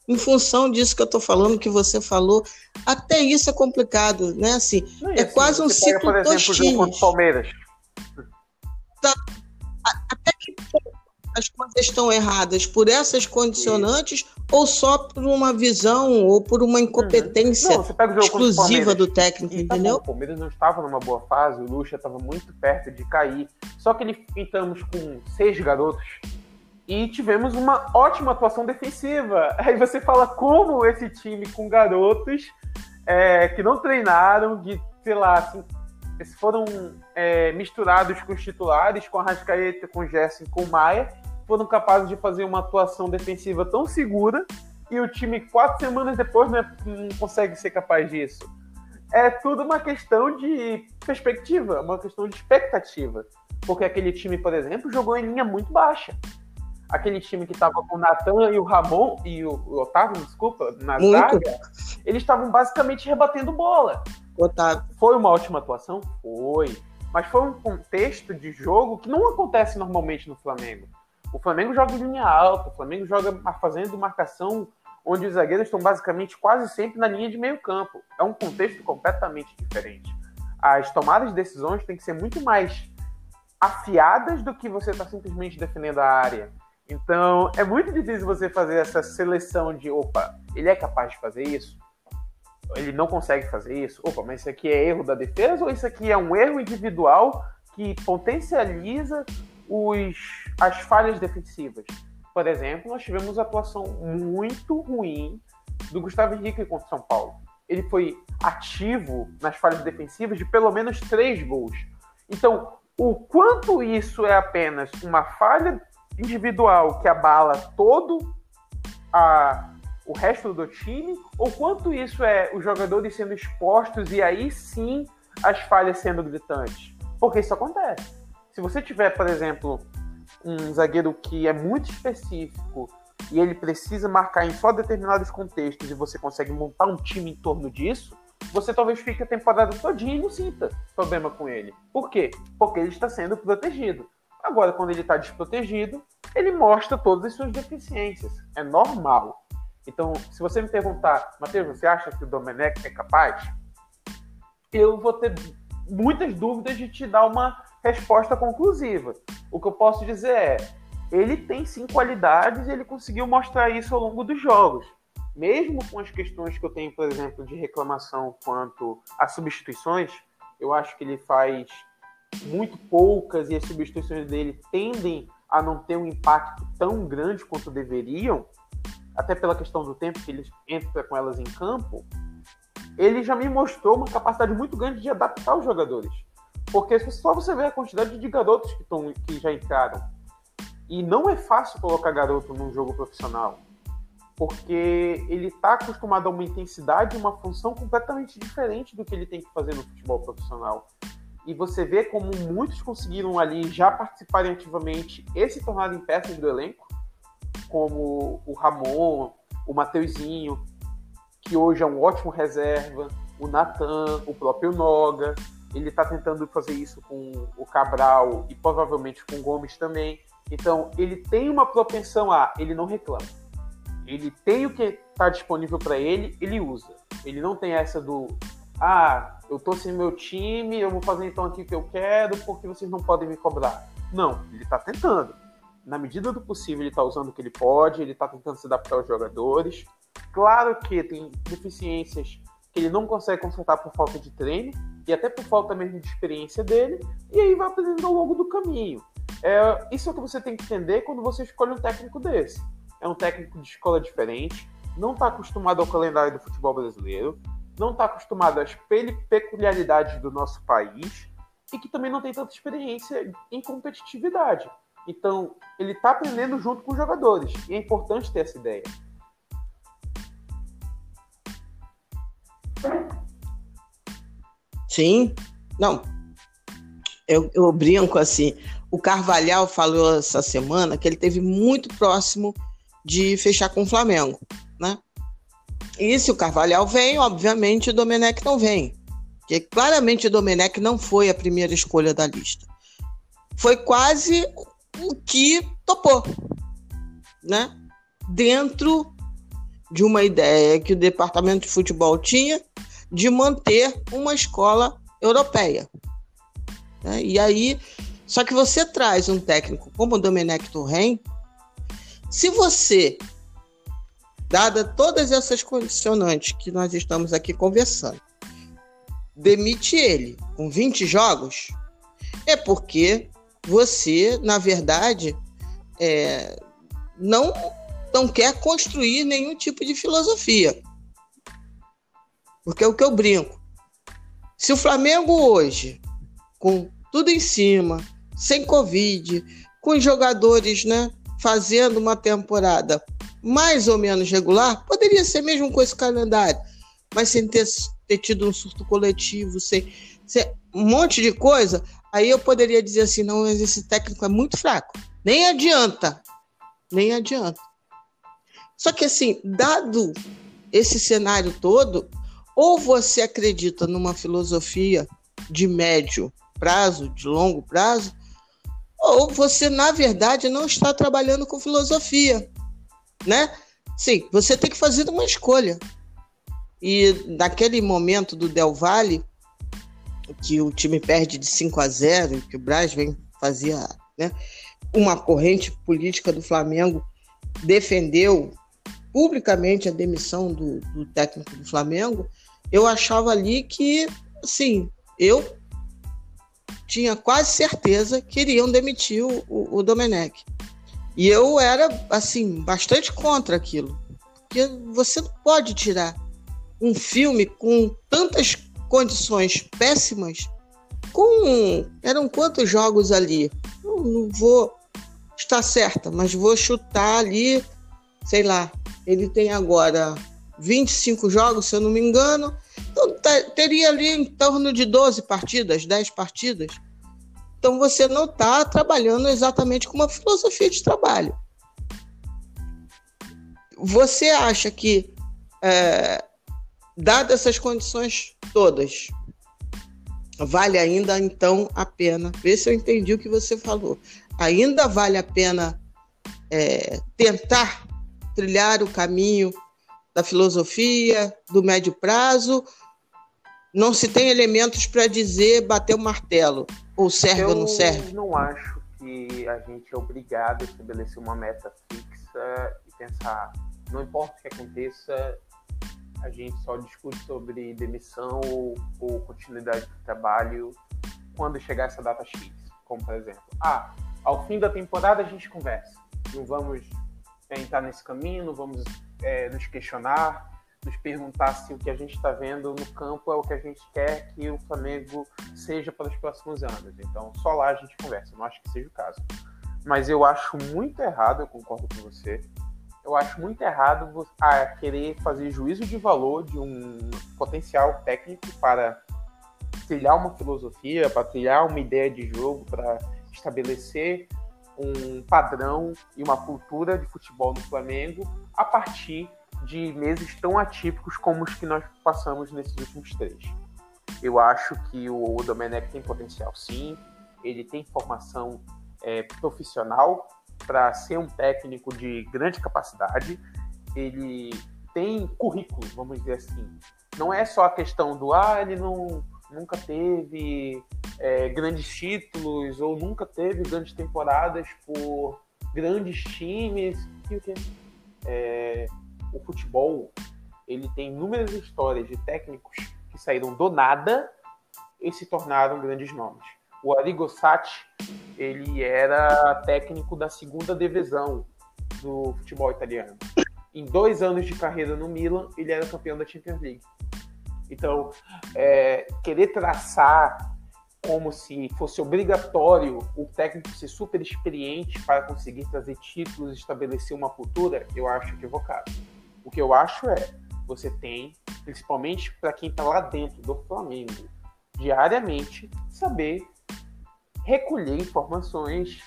Em função disso que eu estou falando, que você falou, até isso é complicado, né? Assim, é, é assim, quase um ciclo pega, por exemplo, contra o Palmeiras. Até que as coisas estão erradas por essas condicionantes ou só por uma visão ou por uma incompetência uhum. não, exclusiva do técnico, e, entendeu? Tá bom, o Palmeiras não estava numa boa fase, o Lucha estava muito perto de cair. Só que ele entramos com seis garotos e tivemos uma ótima atuação defensiva. Aí você fala como esse time com garotos é, que não treinaram, que, sei lá, assim, eles foram é, misturados com os titulares, com a Rascaeta, com o Gerson, com o Maia, foram capazes de fazer uma atuação defensiva tão segura e o time quatro semanas depois não, é, não consegue ser capaz disso. É tudo uma questão de perspectiva, uma questão de expectativa. Porque aquele time, por exemplo, jogou em linha muito baixa. Aquele time que estava com o Natan e o Ramon e o, o Otávio, desculpa, na muito. zaga, eles estavam basicamente rebatendo bola. Otávio. Foi uma ótima atuação? Foi. Mas foi um contexto de jogo que não acontece normalmente no Flamengo. O Flamengo joga em linha alta, o Flamengo joga fazendo marcação onde os zagueiros estão basicamente quase sempre na linha de meio campo. É um contexto completamente diferente. As tomadas de decisões têm que ser muito mais afiadas do que você está simplesmente defendendo a área. Então, é muito difícil você fazer essa seleção de, opa, ele é capaz de fazer isso? Ele não consegue fazer isso. Opa, mas isso aqui é erro da defesa ou isso aqui é um erro individual que potencializa os, as falhas defensivas? Por exemplo, nós tivemos atuação muito ruim do Gustavo Henrique contra São Paulo. Ele foi ativo nas falhas defensivas de pelo menos três gols. Então, o quanto isso é apenas uma falha individual que abala todo a, o resto do time, ou quanto isso é os jogadores sendo expostos e aí sim as falhas sendo gritantes? Porque isso acontece. Se você tiver, por exemplo, um zagueiro que é muito específico e ele precisa marcar em só determinados contextos e você consegue montar um time em torno disso, você talvez fique a temporada todinha e não sinta problema com ele. Por quê? Porque ele está sendo protegido. Agora, quando ele está desprotegido, ele mostra todas as suas deficiências. É normal. Então, se você me perguntar, Matheus, você acha que o Domenech é capaz? Eu vou ter muitas dúvidas de te dar uma resposta conclusiva. O que eu posso dizer é, ele tem sim qualidades e ele conseguiu mostrar isso ao longo dos jogos. Mesmo com as questões que eu tenho, por exemplo, de reclamação quanto a substituições, eu acho que ele faz muito poucas e as substituições dele tendem a não ter um impacto tão grande quanto deveriam, até pela questão do tempo que ele entra com elas em campo, ele já me mostrou uma capacidade muito grande de adaptar os jogadores. Porque só você vê a quantidade de garotos que, tão, que já entraram. E não é fácil colocar garoto num jogo profissional. Porque ele está acostumado a uma intensidade e uma função completamente diferente do que ele tem que fazer no futebol profissional. E você vê como muitos conseguiram ali já participarem ativamente e se tornarem peças do elenco, como o Ramon, o Mateuzinho, que hoje é um ótimo reserva, o Natan, o próprio Noga. Ele está tentando fazer isso com o Cabral e provavelmente com o Gomes também. Então, ele tem uma propensão a. Ele não reclama. Ele tem o que está disponível para ele, ele usa. Ele não tem essa do. Ah, eu tô sem meu time, eu vou fazer então aqui o que eu quero porque vocês não podem me cobrar. Não, ele está tentando. Na medida do possível, ele está usando o que ele pode, ele está tentando se adaptar aos jogadores. Claro que tem deficiências que ele não consegue consertar por falta de treino e até por falta mesmo de experiência dele, e aí vai aprendendo ao longo do caminho. É, isso é o que você tem que entender quando você escolhe um técnico desse. É um técnico de escola diferente, não está acostumado ao calendário do futebol brasileiro, não está acostumado às peculiaridades do nosso país e que também não tem tanta experiência em competitividade. Então, ele está aprendendo junto com os jogadores e é importante ter essa ideia. Sim, não. Eu, eu brinco assim. O Carvalhal falou essa semana que ele teve muito próximo de fechar com o Flamengo, né? E se o Carvalhal vem, obviamente o Domenech não vem. Porque claramente o Domenech não foi a primeira escolha da lista. Foi quase o que topou, né? Dentro de uma ideia que o departamento de futebol tinha de manter uma escola europeia. Né? E aí, só que você traz um técnico como o Domenech Torren, se você, dada todas essas condicionantes que nós estamos aqui conversando, demite ele com 20 jogos, é porque você, na verdade, é, não, não quer construir nenhum tipo de filosofia. Porque é o que eu brinco. Se o Flamengo hoje, com tudo em cima, sem Covid, com os jogadores né, fazendo uma temporada mais ou menos regular, poderia ser mesmo com esse calendário, mas sem ter, ter tido um surto coletivo, sem, sem um monte de coisa, aí eu poderia dizer assim: não, esse técnico é muito fraco. Nem adianta. Nem adianta. Só que, assim, dado esse cenário todo, ou você acredita numa filosofia de médio prazo, de longo prazo, ou você, na verdade, não está trabalhando com filosofia, né? Sim, você tem que fazer uma escolha. E naquele momento do Del Valle, que o time perde de 5 a 0, que o Braz vem fazia né, uma corrente política do Flamengo defendeu publicamente a demissão do, do técnico do Flamengo, eu achava ali que, assim, eu tinha quase certeza que iriam demitir o, o, o Domenech. E eu era, assim, bastante contra aquilo. Porque você não pode tirar um filme com tantas condições péssimas. Com. Eram quantos jogos ali? Eu não vou estar certa, mas vou chutar ali, sei lá. Ele tem agora 25 jogos, se eu não me engano. Então, teria ali em torno de 12 partidas, 10 partidas. então você não está trabalhando exatamente com uma filosofia de trabalho. Você acha que, é, dadas essas condições todas, vale ainda então a pena? Vê se eu entendi o que você falou. Ainda vale a pena é, tentar trilhar o caminho da filosofia, do médio prazo? Não se tem elementos para dizer bater o martelo, ou serve eu ou não serve? Eu não acho que a gente é obrigado a estabelecer uma meta fixa e pensar não importa o que aconteça, a gente só discute sobre demissão ou, ou continuidade do trabalho quando chegar essa data X. Como, por exemplo, ah, ao fim da temporada a gente conversa. Não vamos entrar nesse caminho, não vamos é, nos questionar, nos perguntar se o que a gente está vendo no campo é o que a gente quer que o Flamengo seja para os próximos anos. Então, só lá a gente conversa. Não acho que seja o caso. Mas eu acho muito errado, eu concordo com você, eu acho muito errado a querer fazer juízo de valor de um potencial técnico para trilhar uma filosofia, para trilhar uma ideia de jogo, para estabelecer um padrão e uma cultura de futebol no Flamengo a partir de meses tão atípicos como os que nós passamos nesses últimos três. Eu acho que o Domenech tem potencial, sim. Ele tem formação é, profissional para ser um técnico de grande capacidade. Ele tem currículo, vamos dizer assim. Não é só a questão do ah, ele não, nunca teve é, grandes títulos ou nunca teve grandes temporadas por grandes times. É, o futebol ele tem inúmeras histórias de técnicos que saíram do nada e se tornaram grandes nomes. O Arrigo Sacchi, ele era técnico da segunda divisão do futebol italiano. Em dois anos de carreira no Milan, ele era campeão da Champions League. Então, é, querer traçar como se fosse obrigatório o técnico ser super experiente para conseguir trazer títulos, estabelecer uma cultura, eu acho equivocado. O que eu acho é, você tem, principalmente para quem está lá dentro do Flamengo, diariamente saber recolher informações,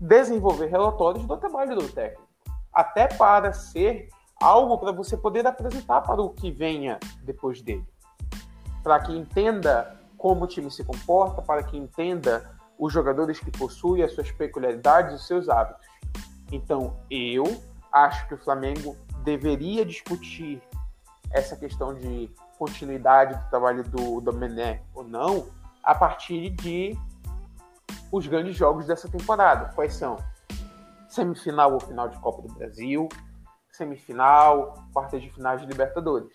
desenvolver relatórios do trabalho do técnico, até para ser algo para você poder apresentar para o que venha depois dele, para que entenda como o time se comporta, para que entenda os jogadores que possuem as suas peculiaridades, os seus hábitos. Então, eu acho que o Flamengo deveria discutir essa questão de continuidade do trabalho do Domené ou não a partir de os grandes jogos dessa temporada. Quais são? Semifinal ou final de Copa do Brasil, semifinal, quartas de finais de Libertadores.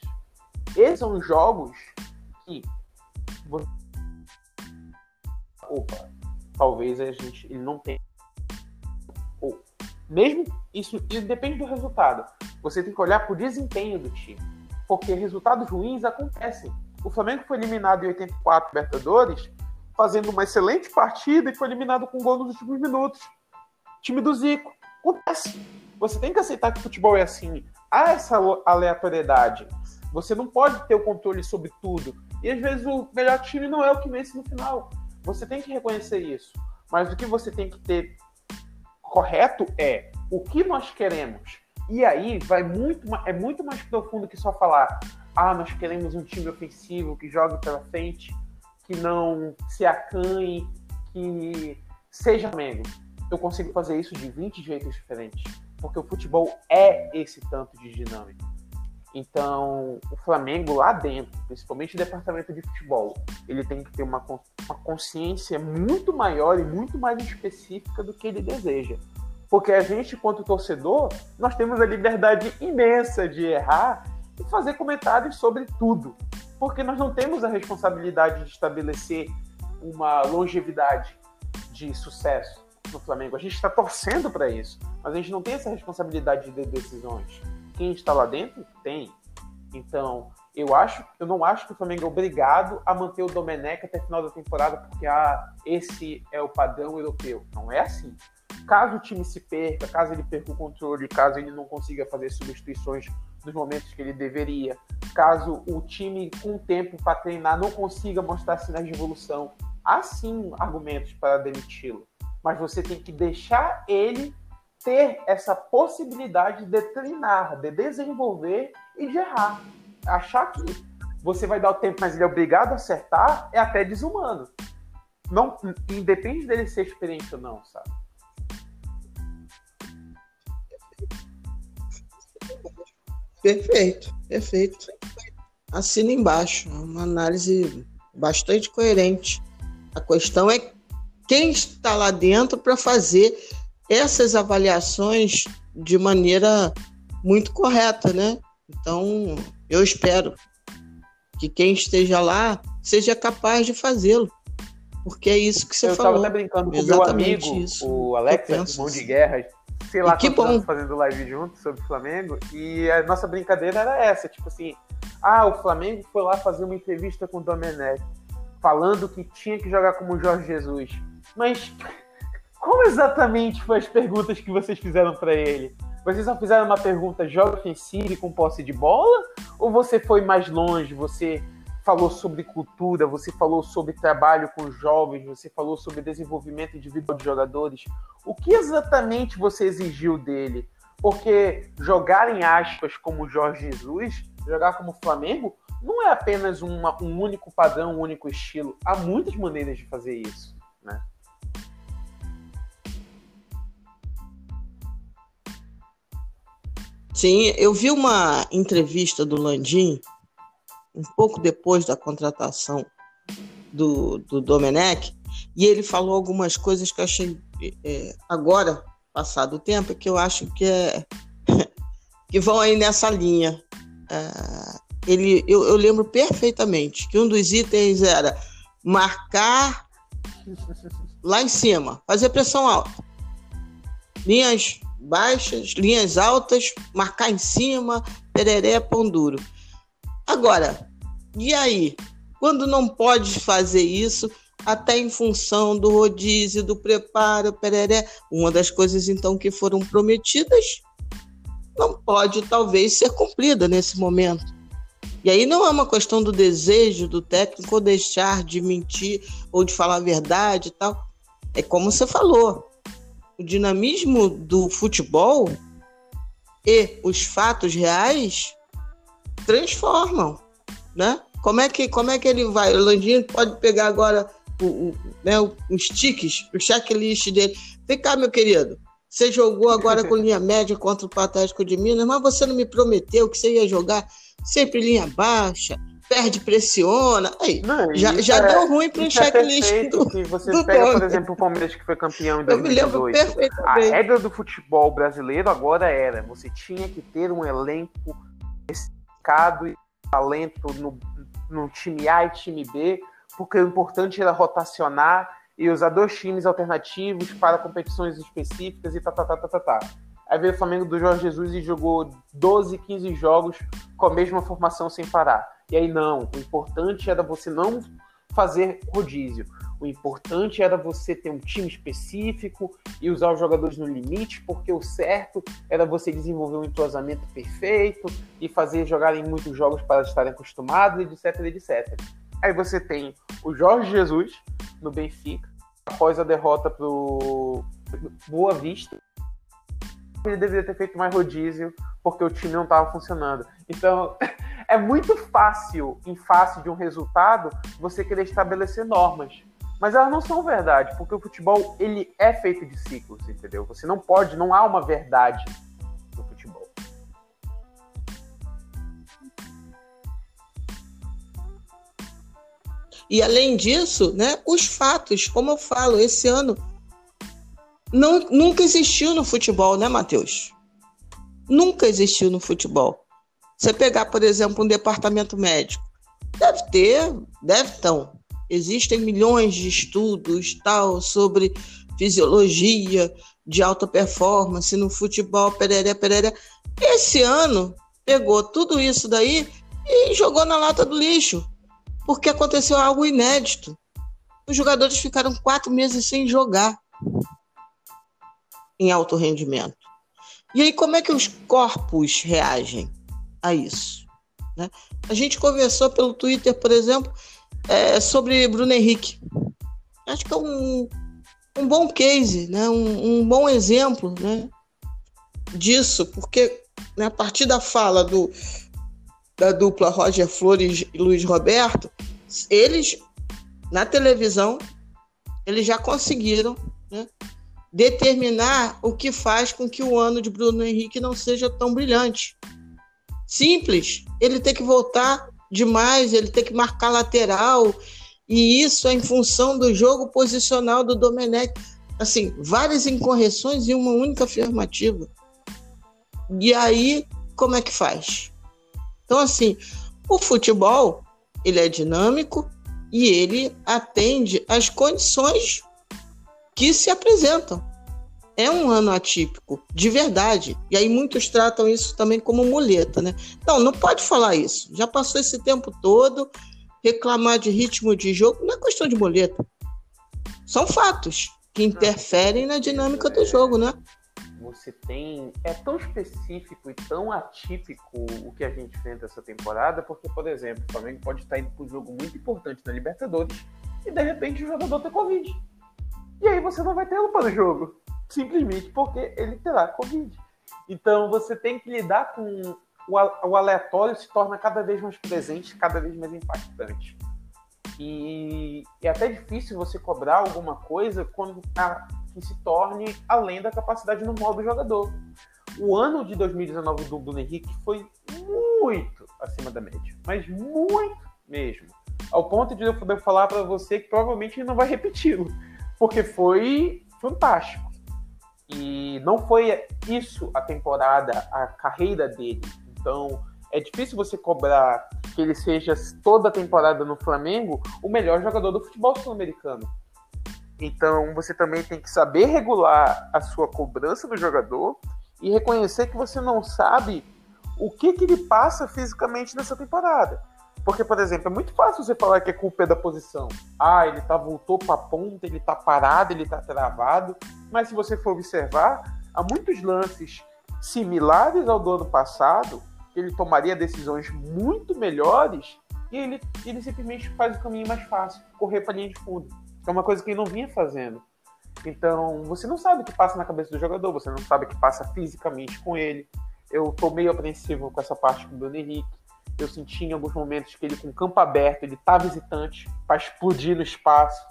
Esses são os jogos que opa, talvez a gente ele não tenha ou mesmo isso, isso depende do resultado. Você tem que olhar para o desempenho do time, porque resultados ruins acontecem. O Flamengo foi eliminado em 84 Libertadores fazendo uma excelente partida e foi eliminado com gol nos últimos minutos. Time do Zico. Acontece. Você tem que aceitar que o futebol é assim. Há essa aleatoriedade. Você não pode ter o controle sobre tudo. E às vezes o melhor time não é o que vence no final. Você tem que reconhecer isso. Mas o que você tem que ter correto é o que nós queremos. E aí vai muito, é muito mais profundo que só falar: ah, nós queremos um time ofensivo que jogue pela frente que não se acanhe, que seja Flamengo. Eu consigo fazer isso de 20 jeitos diferentes, porque o futebol é esse tanto de dinâmico. Então, o Flamengo lá dentro, principalmente o departamento de futebol, ele tem que ter uma, uma consciência muito maior e muito mais específica do que ele deseja. Porque a gente, quanto torcedor, nós temos a liberdade imensa de errar e fazer comentários sobre tudo porque nós não temos a responsabilidade de estabelecer uma longevidade de sucesso no Flamengo. A gente está torcendo para isso, mas a gente não tem essa responsabilidade de decisões. Quem está lá dentro tem. Então, eu acho, eu não acho que o Flamengo é obrigado a manter o Domenech até o final da temporada, porque ah, esse é o padrão europeu. Não é assim. Caso o time se perca, caso ele perca o controle, caso ele não consiga fazer substituições nos momentos que ele deveria, caso o time com tempo para treinar não consiga mostrar sinais de evolução, há sim argumentos para demiti-lo, mas você tem que deixar ele ter essa possibilidade de treinar, de desenvolver e de errar. Achar que você vai dar o tempo, mas ele é obrigado a acertar, é até desumano. Não, independe dele ser experiente ou não, sabe? Perfeito, perfeito. Assina embaixo. É uma análise bastante coerente. A questão é quem está lá dentro para fazer essas avaliações de maneira muito correta, né? Então, eu espero que quem esteja lá seja capaz de fazê-lo. Porque é isso que você eu falou. Eu estava até brincando com o meu amigo, isso. o Alex, irmão de guerra, sei lá, que bom. fazendo live junto sobre o Flamengo, e a nossa brincadeira era essa, tipo assim, ah, o Flamengo foi lá fazer uma entrevista com o Domenech, falando que tinha que jogar como o Jorge Jesus. Mas como exatamente foi as perguntas que vocês fizeram para ele? Vocês só fizeram uma pergunta joga ofensivo e com posse de bola? Ou você foi mais longe? Você falou sobre cultura, você falou sobre trabalho com jovens, você falou sobre desenvolvimento individual de jogadores. O que exatamente você exigiu dele? Porque jogar em aspas como Jorge Jesus, jogar como Flamengo, não é apenas uma, um único padrão, um único estilo. Há muitas maneiras de fazer isso, né? Sim, eu vi uma entrevista do Landim um pouco depois da contratação do, do Domenech, e ele falou algumas coisas que eu achei é, agora, passado o tempo, que eu acho que, é, que vão aí nessa linha. É, ele, eu, eu lembro perfeitamente que um dos itens era marcar lá em cima, fazer pressão alta. Linhas baixas, linhas altas, marcar em cima, pereré, pão duro. Agora, e aí? Quando não pode fazer isso, até em função do rodízio, do preparo, pereré, uma das coisas então que foram prometidas não pode talvez ser cumprida nesse momento. E aí não é uma questão do desejo do técnico deixar de mentir ou de falar a verdade e tal. É como você falou, o dinamismo do futebol e os fatos reais transformam, né? Como é que, como é que ele vai? O Landinho pode pegar agora o, o, né, os tiques, o checklist dele. Vem cá, meu querido. Você jogou agora com linha média contra o Patético de Minas, mas você não me prometeu que você ia jogar sempre linha baixa, perde, pressiona. Aí, não, já, já é, deu ruim para o é checklist. É do, você do pega, por exemplo, o Palmeiras que foi campeão em 2018. A regra do futebol brasileiro agora era: você tinha que ter um elenco e talento no, no time A e time B, porque o importante era rotacionar e usar dois times alternativos para competições específicas e tá, tá, tá, tá, tá, tá. Aí veio o Flamengo do Jorge Jesus e jogou 12, 15 jogos com a mesma formação sem parar. E aí não, o importante era você não fazer rodízio. O importante era você ter um time específico e usar os jogadores no limite, porque o certo era você desenvolver um entrosamento perfeito e fazer jogarem muitos jogos para estarem acostumados, etc, etc. Aí você tem o Jorge Jesus no Benfica, após a derrota pro Boa Vista. Ele deveria ter feito mais rodízio, porque o time não estava funcionando. Então, é muito fácil, em face de um resultado, você querer estabelecer normas mas elas não são verdade, porque o futebol ele é feito de ciclos, entendeu? Você não pode, não há uma verdade no futebol. E além disso, né, os fatos, como eu falo, esse ano não, nunca existiu no futebol, né, Matheus? Nunca existiu no futebol. Você pegar, por exemplo, um departamento médico, deve ter, deve tão Existem milhões de estudos tal sobre fisiologia de alta performance no futebol, pereré, pereré. Esse ano pegou tudo isso daí e jogou na lata do lixo, porque aconteceu algo inédito. Os jogadores ficaram quatro meses sem jogar em alto rendimento. E aí, como é que os corpos reagem a isso? Né? A gente conversou pelo Twitter, por exemplo, é, sobre Bruno Henrique. acho que é um, um bom case, né? um, um bom exemplo né? disso, porque né, a partir da fala do, da dupla Roger Flores e Luiz Roberto, eles, na televisão, eles já conseguiram né, determinar o que faz com que o ano de Bruno Henrique não seja tão brilhante. Simples, ele tem que voltar demais, ele tem que marcar lateral, e isso é em função do jogo posicional do Domenech. Assim, várias incorreções e uma única afirmativa. E aí, como é que faz? Então, assim, o futebol, ele é dinâmico e ele atende às condições que se apresentam. É um ano atípico, de verdade. E aí muitos tratam isso também como muleta, né? Não, não pode falar isso. Já passou esse tempo todo, reclamar de ritmo de jogo não é questão de muleta. São fatos que interferem na dinâmica do jogo, né? Você tem. É tão específico e tão atípico o que a gente fez essa temporada, porque, por exemplo, o Flamengo pode estar indo para um jogo muito importante na Libertadores e de repente o jogador tem Covid. E aí você não vai tê-lo para o jogo. Simplesmente porque ele terá Covid. Então você tem que lidar com o aleatório se torna cada vez mais presente, cada vez mais impactante. E é até difícil você cobrar alguma coisa quando a, que se torne além da capacidade normal do jogador. O ano de 2019 do Bruno Henrique foi muito acima da média, mas muito mesmo. Ao ponto de eu poder falar para você que provavelmente não vai repeti-lo, porque foi fantástico. E não foi isso a temporada, a carreira dele. Então, é difícil você cobrar que ele seja toda a temporada no Flamengo o melhor jogador do futebol sul-americano. Então, você também tem que saber regular a sua cobrança do jogador e reconhecer que você não sabe o que, que ele passa fisicamente nessa temporada. Porque, por exemplo, é muito fácil você falar que a culpa é da posição. Ah, ele tá, voltou a ponta, ele tá parado, ele tá travado. Mas se você for observar, há muitos lances similares ao do ano passado ele tomaria decisões muito melhores e ele, ele simplesmente faz o caminho mais fácil, correr para a linha de fundo. Que é uma coisa que ele não vinha fazendo. Então, você não sabe o que passa na cabeça do jogador, você não sabe o que passa fisicamente com ele. Eu tô meio apreensivo com essa parte do Bruno Henrique. Eu senti em alguns momentos que ele, com o campo aberto, ele tá visitante para explodir no espaço.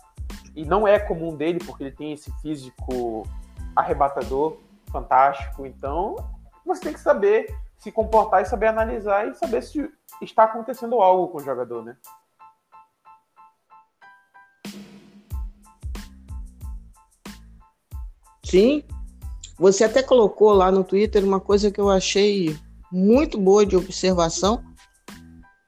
E não é comum dele, porque ele tem esse físico arrebatador, fantástico. Então, você tem que saber se comportar e saber analisar e saber se está acontecendo algo com o jogador, né? Sim. Você até colocou lá no Twitter uma coisa que eu achei muito boa de observação,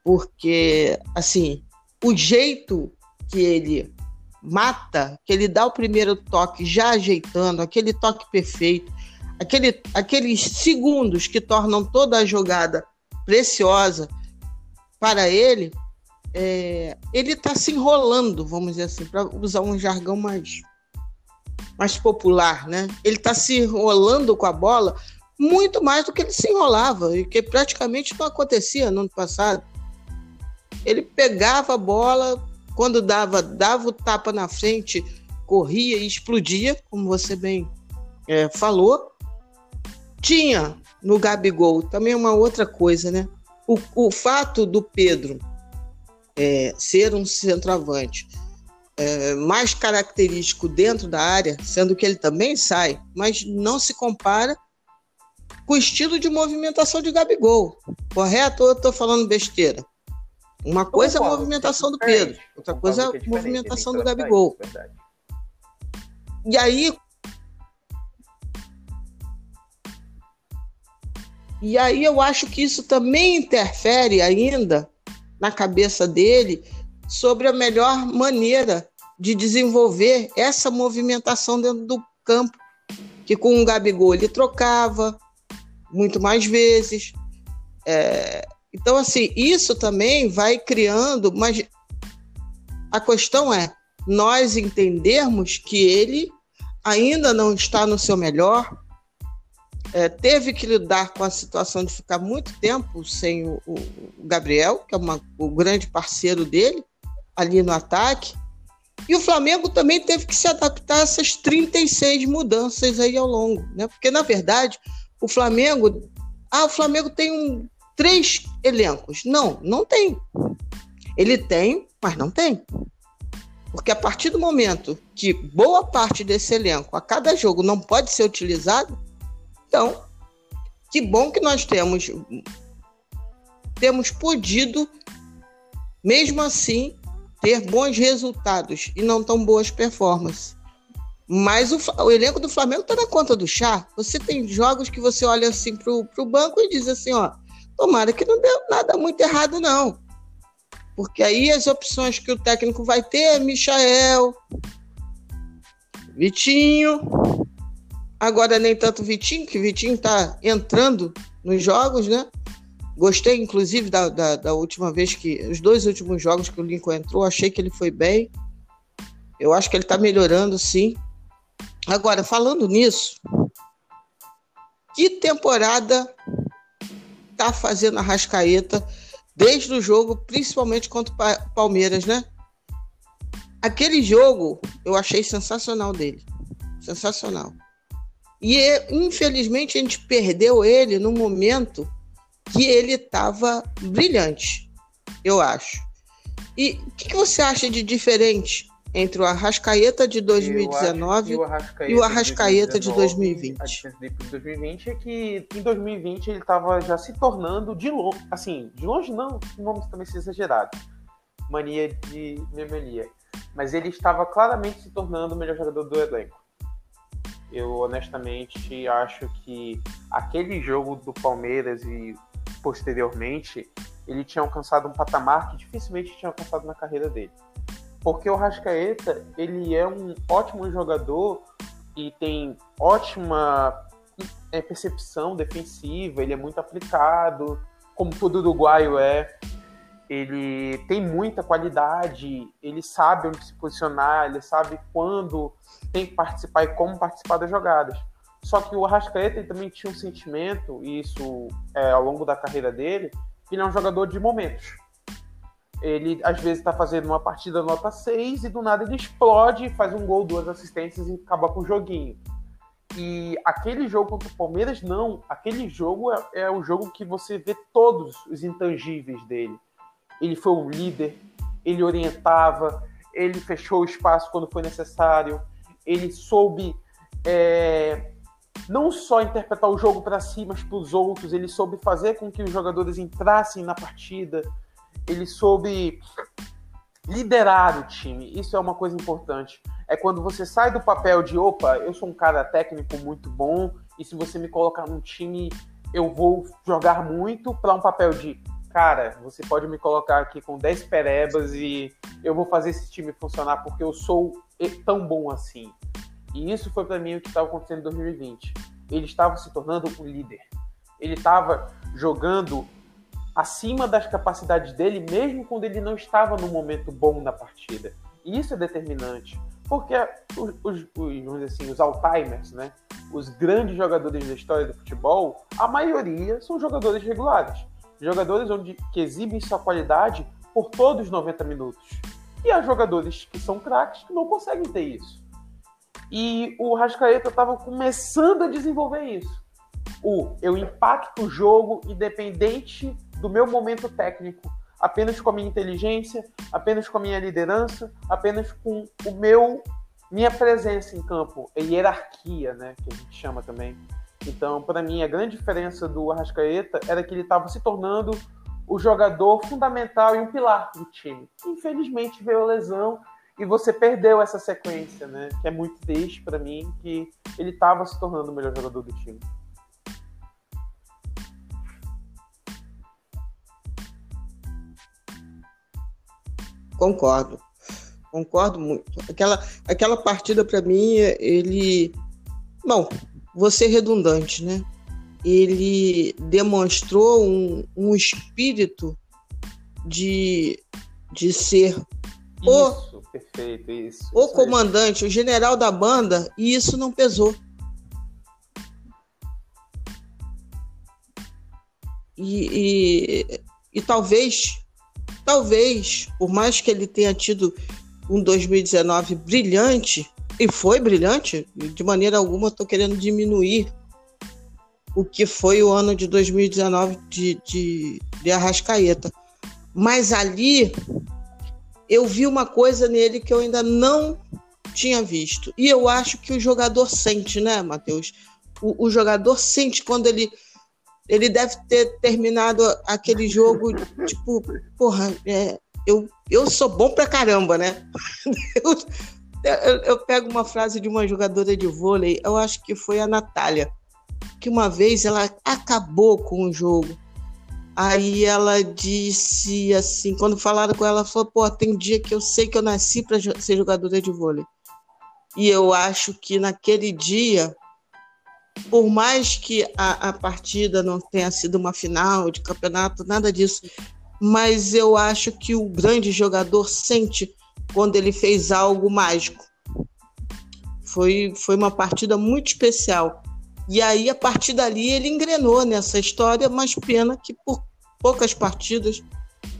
porque assim, o jeito que ele mata, que ele dá o primeiro toque já ajeitando, aquele toque perfeito, aquele, aqueles segundos que tornam toda a jogada preciosa para ele, é, ele está se enrolando, vamos dizer assim, para usar um jargão mais, mais popular, né? Ele está se enrolando com a bola muito mais do que ele se enrolava, e que praticamente não acontecia no ano passado. Ele pegava a bola, quando dava, dava o tapa na frente, corria e explodia, como você bem é, falou, tinha no Gabigol também uma outra coisa, né? O, o fato do Pedro é, ser um centroavante é, mais característico dentro da área, sendo que ele também sai, mas não se compara com o estilo de movimentação de Gabigol. Correto ou eu estou falando besteira? Uma coisa é a movimentação do Pedro, outra coisa é a movimentação do Gabigol. E aí, E aí eu acho que isso também interfere ainda na cabeça dele sobre a melhor maneira de desenvolver essa movimentação dentro do campo. Que com o Gabigol ele trocava muito mais vezes. É... Então, assim, isso também vai criando, mas a questão é nós entendermos que ele ainda não está no seu melhor, é, teve que lidar com a situação de ficar muito tempo sem o, o Gabriel, que é uma, o grande parceiro dele, ali no ataque. E o Flamengo também teve que se adaptar a essas 36 mudanças aí ao longo, né? Porque, na verdade, o Flamengo. Ah, o Flamengo tem um, três elencos. Não, não tem. Ele tem, mas não tem. Porque a partir do momento que boa parte desse elenco a cada jogo não pode ser utilizado, então, que bom que nós temos temos podido, mesmo assim, ter bons resultados e não tão boas performances. Mas o, o elenco do Flamengo está na conta do chá. Você tem jogos que você olha assim para o banco e diz assim, ó, tomara que não dê nada muito errado, não. Porque aí as opções que o técnico vai ter é Michael, Vitinho. Agora nem tanto Vitinho, que Vitinho está entrando nos jogos, né? Gostei, inclusive, da, da, da, última vez que. Os dois últimos jogos que o Lincoln entrou, achei que ele foi bem. Eu acho que ele está melhorando, sim. Agora, falando nisso, que temporada tá fazendo a Rascaeta desde o jogo, principalmente contra o Palmeiras, né? Aquele jogo eu achei sensacional dele. Sensacional. E infelizmente a gente perdeu ele no momento que ele estava brilhante, eu acho. E o que, que, você acha de diferente entre o Arrascaeta de 2019 o Arrascaeta e o Arrascaeta de 2020? A diferença dele de 2020 é que em 2020 ele estava já se tornando de longe, assim, de longe não, vamos também ser exagerado, mania de mania, mas ele estava claramente se tornando o melhor jogador do elenco. Eu honestamente acho que aquele jogo do Palmeiras e posteriormente ele tinha alcançado um patamar que dificilmente tinha alcançado na carreira dele. Porque o Rascaeta, ele é um ótimo jogador e tem ótima é, percepção defensiva, ele é muito aplicado, como todo uruguaio é. Ele tem muita qualidade, ele sabe onde se posicionar, ele sabe quando tem que participar e como participar das jogadas. Só que o Arrascaeta também tinha um sentimento, e isso é, ao longo da carreira dele, que ele é um jogador de momentos ele às vezes está fazendo uma partida nota 6 e do nada ele explode, faz um gol, duas assistências e acaba com o joguinho. E aquele jogo contra o Palmeiras, não. Aquele jogo é, é o jogo que você vê todos os intangíveis dele. Ele foi um líder, ele orientava, ele fechou o espaço quando foi necessário, ele soube é, não só interpretar o jogo para si, mas para os outros, ele soube fazer com que os jogadores entrassem na partida ele soube liderar o time. Isso é uma coisa importante. É quando você sai do papel de, opa, eu sou um cara técnico muito bom e se você me colocar num time, eu vou jogar muito, para um papel de, cara, você pode me colocar aqui com 10 perebas e eu vou fazer esse time funcionar porque eu sou tão bom assim. E isso foi para mim o que estava acontecendo em 2020. Ele estava se tornando um líder. Ele estava jogando acima das capacidades dele, mesmo quando ele não estava no momento bom na partida. E isso é determinante, porque os, os, os, assim, os Alzheimer's, né, os grandes jogadores da história do futebol, a maioria são jogadores regulares, jogadores onde, que exibem sua qualidade por todos os 90 minutos. E há jogadores que são craques que não conseguem ter isso. E o Rascaeta estava começando a desenvolver isso. O eu impacto o jogo independente do meu momento técnico, apenas com a minha inteligência, apenas com a minha liderança, apenas com o meu minha presença em campo, a hierarquia, né, que a gente chama também. Então, para mim, a grande diferença do Arrascaeta era que ele estava se tornando o jogador fundamental e um pilar do time. Infelizmente veio a lesão e você perdeu essa sequência, né? Que é muito triste para mim que ele estava se tornando o melhor jogador do time. Concordo. Concordo muito. Aquela, aquela partida, para mim, ele. Bom, vou ser redundante, né? Ele demonstrou um, um espírito de, de ser isso, o, perfeito, isso. O isso comandante, o general da banda, e isso não pesou. E, e, e talvez talvez, por mais que ele tenha tido um 2019 brilhante, e foi brilhante, de maneira alguma estou querendo diminuir o que foi o ano de 2019 de, de, de Arrascaeta. Mas ali eu vi uma coisa nele que eu ainda não tinha visto. E eu acho que o jogador sente, né, Matheus? O, o jogador sente quando ele. Ele deve ter terminado aquele jogo, tipo, porra, é, eu, eu sou bom pra caramba, né? Eu, eu, eu, pego uma frase de uma jogadora de vôlei, eu acho que foi a Natália, que uma vez ela acabou com o jogo. Aí ela disse assim, quando falaram com ela, ela falou, pô, tem dia que eu sei que eu nasci para ser jogadora de vôlei. E eu acho que naquele dia, por mais que a, a partida não tenha sido uma final de campeonato, nada disso, mas eu acho que o grande jogador sente quando ele fez algo mágico. Foi, foi uma partida muito especial. E aí, a partir dali, ele engrenou nessa história, mas pena que por poucas partidas.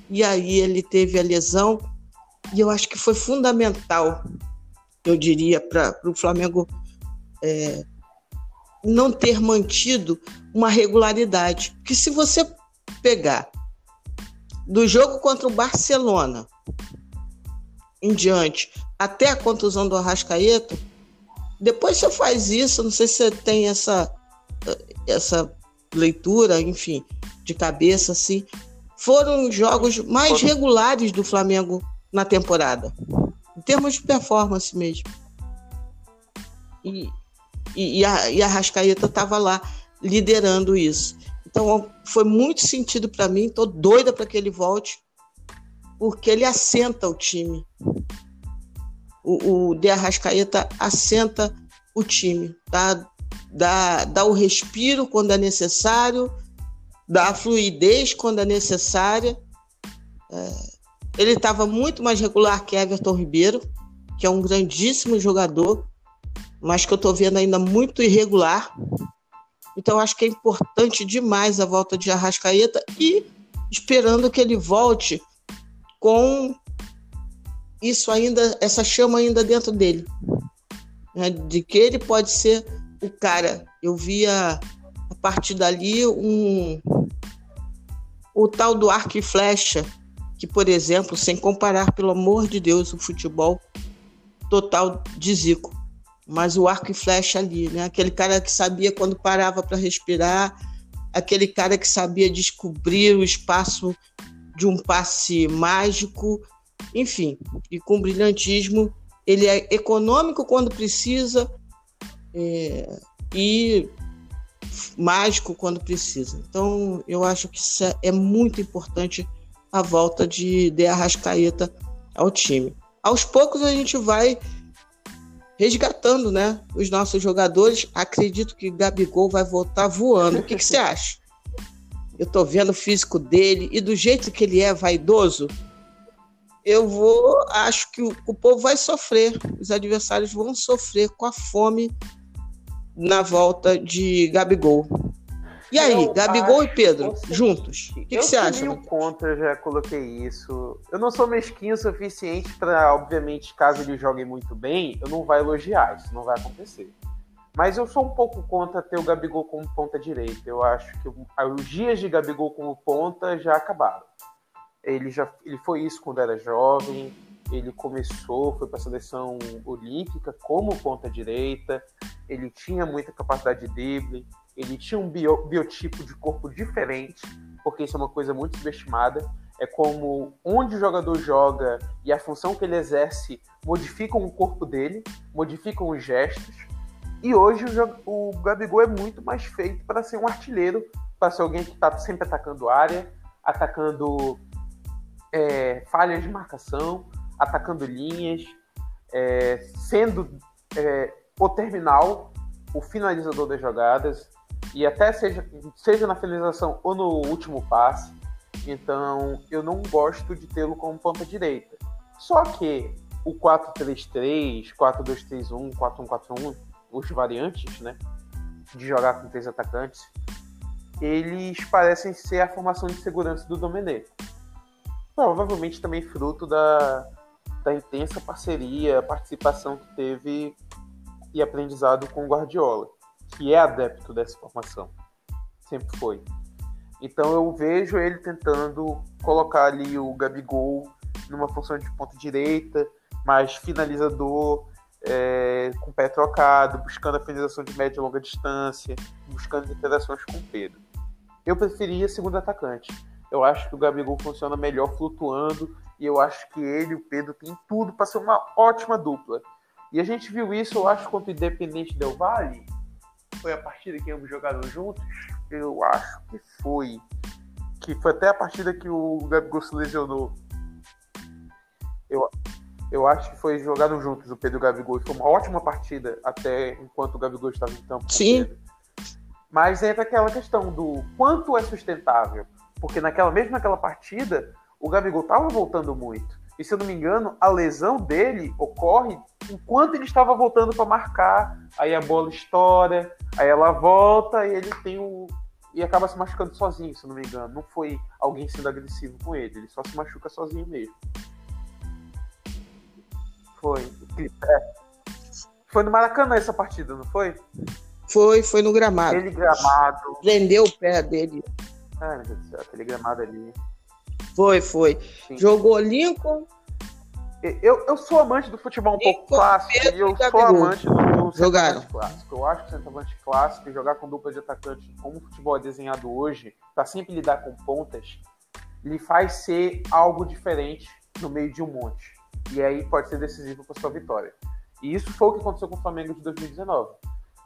E aí ele teve a lesão. E eu acho que foi fundamental, eu diria, para o Flamengo é, não ter mantido uma regularidade. Porque se você pegar do jogo contra o Barcelona em diante até a contusão do Arrascaeta, depois você faz isso, não sei se você tem essa, essa leitura, enfim, de cabeça, assim, foram os jogos mais regulares do Flamengo na temporada, em termos de performance mesmo. E, e, e a, e a Rascaeta estava lá liderando isso. Então foi muito sentido para mim, tô doida para que ele volte, porque ele assenta o time o, o De Arrascaeta assenta o time, tá? dá, dá o respiro quando é necessário, dá a fluidez quando é necessária. É, ele estava muito mais regular que Everton Ribeiro, que é um grandíssimo jogador, mas que eu estou vendo ainda muito irregular. Então acho que é importante demais a volta de Arrascaeta e esperando que ele volte com isso ainda, essa chama ainda dentro dele. Né? De que ele pode ser o cara. Eu via a partir dali um o tal do arco e flecha, que, por exemplo, sem comparar, pelo amor de Deus, o futebol total de Zico. Mas o arco e flecha ali, né? Aquele cara que sabia quando parava para respirar, aquele cara que sabia descobrir o espaço de um passe mágico enfim, e com brilhantismo. Ele é econômico quando precisa é, e mágico quando precisa. Então, eu acho que isso é, é muito importante a volta de, de Arrascaeta ao time. Aos poucos a gente vai resgatando né, os nossos jogadores. Acredito que Gabigol vai voltar voando. O que, que você acha? Eu estou vendo o físico dele e do jeito que ele é vaidoso, eu vou, acho que o, o, povo vai sofrer, os adversários vão sofrer com a fome na volta de Gabigol. E aí, eu Gabigol e Pedro, juntos? O que, você acha? Eu contra, já coloquei isso. Eu não sou mesquinho o suficiente para, obviamente, caso ele jogue muito bem, eu não vai elogiar, isso não vai acontecer. Mas eu sou um pouco contra ter o Gabigol como ponta direita. Eu acho que os dias de Gabigol como ponta já acabaram. Ele já ele foi isso quando era jovem. Ele começou, foi para a seleção olímpica como ponta direita. Ele tinha muita capacidade de drible. Ele tinha um bio, biotipo de corpo diferente, porque isso é uma coisa muito subestimada. É como onde o jogador joga e a função que ele exerce modificam o corpo dele, modificam os gestos. E hoje o, o Gabigol é muito mais feito para ser um artilheiro, para ser alguém que está sempre atacando área, atacando é, falhas de marcação, atacando linhas, é, sendo é, o terminal, o finalizador das jogadas, e até seja, seja na finalização ou no último passe. Então eu não gosto de tê-lo como ponta direita. Só que o 4-3-3, 4-2-3-1, 4-1-4-1, os variantes, né? De jogar com três atacantes, eles parecem ser a formação de segurança do Domenech provavelmente também fruto da, da intensa parceria, participação que teve e aprendizado com o Guardiola, que é adepto dessa formação. Sempre foi. Então eu vejo ele tentando colocar ali o Gabigol numa função de ponta direita, mais finalizador, é, com o pé trocado, buscando a finalização de média e longa distância, buscando interações com o Pedro. Eu preferia segundo atacante. Eu acho que o Gabigol funciona melhor flutuando e eu acho que ele e o Pedro têm tudo para ser uma ótima dupla. E a gente viu isso, eu acho, contra o Independente Del Valle. Foi a partida que ambos jogaram juntos. Eu acho que foi. Que foi até a partida que o Gabigol se lesionou. Eu, eu acho que foi jogado juntos o Pedro e o Gabigol. Foi uma ótima partida até enquanto o Gabigol estava em campo. Sim. Mas entra aquela questão do quanto é sustentável. Porque naquela mesmo naquela partida, o Gabigol estava voltando muito. E se eu não me engano, a lesão dele ocorre enquanto ele estava voltando para marcar. Aí a bola estoura, aí ela volta e ele tem o. E acaba se machucando sozinho, se eu não me engano. Não foi alguém sendo agressivo com ele, ele só se machuca sozinho mesmo. Foi. É. Foi no Maracanã essa partida, não foi? Foi, foi no gramado. Aquele gramado. Prendeu o pé dele. Ai, meu Deus do céu, aquele gramado ali. Foi, foi. Sim. Jogou Lincoln. Eu, eu sou amante do futebol um Lincoln, pouco clássico e eu sou amante do, centroavante clássico. Eu acho que o centroavante clássico e jogar com dupla de atacante, como o futebol é desenhado hoje, para sempre lidar com pontas, lhe faz ser algo diferente no meio de um monte. E aí pode ser decisivo para sua vitória. E isso foi o que aconteceu com o Flamengo de 2019.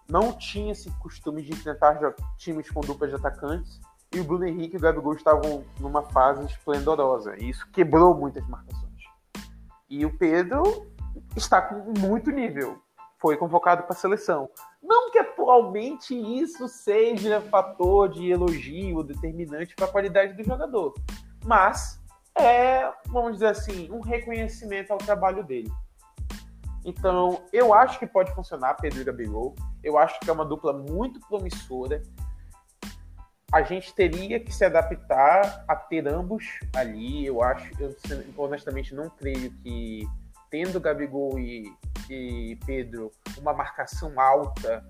Não tinha esse costume de enfrentar times com duplas de atacantes e o Bruno Henrique e o Gabigol estavam numa fase esplendorosa. E isso quebrou muitas marcações. E o Pedro está com muito nível. Foi convocado para a seleção. Não que atualmente isso seja fator de elogio determinante para a qualidade do jogador, mas é, vamos dizer assim, um reconhecimento ao trabalho dele. Então, eu acho que pode funcionar Pedro e Gabigol. Eu acho que é uma dupla muito promissora a gente teria que se adaptar a ter ambos ali. Eu acho, eu honestamente não creio que tendo Gabigol e, e Pedro uma marcação alta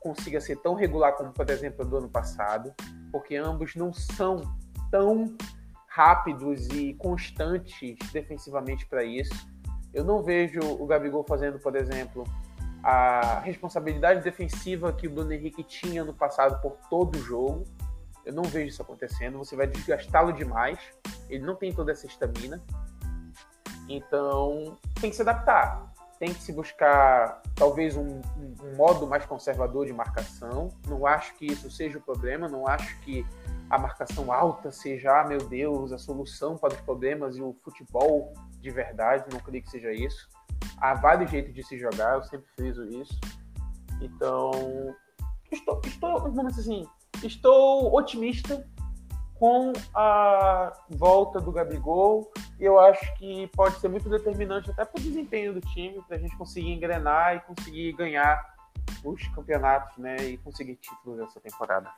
consiga ser tão regular como, por exemplo, do ano passado, porque ambos não são tão rápidos e constantes defensivamente para isso. Eu não vejo o Gabigol fazendo, por exemplo, a responsabilidade defensiva que o Bruno Henrique tinha no passado por todo o jogo. Eu não vejo isso acontecendo. Você vai desgastá-lo demais. Ele não tem toda essa estamina. Então, tem que se adaptar. Tem que se buscar, talvez, um, um, modo mais conservador de marcação. Não acho que isso seja o problema. Não acho que a marcação alta seja, ah, meu Deus, a solução para os problemas e o futebol de verdade. Não creio que seja isso há vários jeitos de se jogar, eu sempre friso isso. Então, estou, estou vamos assim, estou otimista com a volta do Gabigol. Eu acho que pode ser muito determinante até para o desempenho do time, para a gente conseguir engrenar e conseguir ganhar os campeonatos, né, e conseguir títulos essa temporada.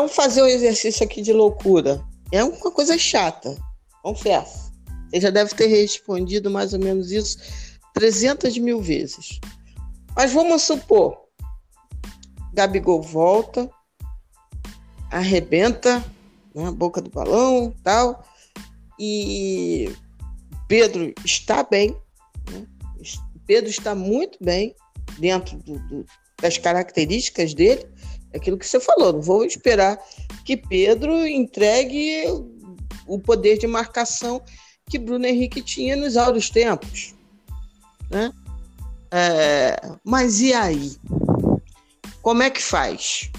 Então, fazer um exercício aqui de loucura é uma coisa chata, confesso. Você já deve ter respondido mais ou menos isso 300 mil vezes. Mas vamos supor, Gabigol volta, arrebenta na né, boca do balão tal, e Pedro está bem, né? Pedro está muito bem dentro do, do, das características dele, aquilo que você falou, não vou esperar que Pedro entregue o poder de marcação que Bruno Henrique tinha nos áureos tempos. Né? É, mas e aí? Como é que faz?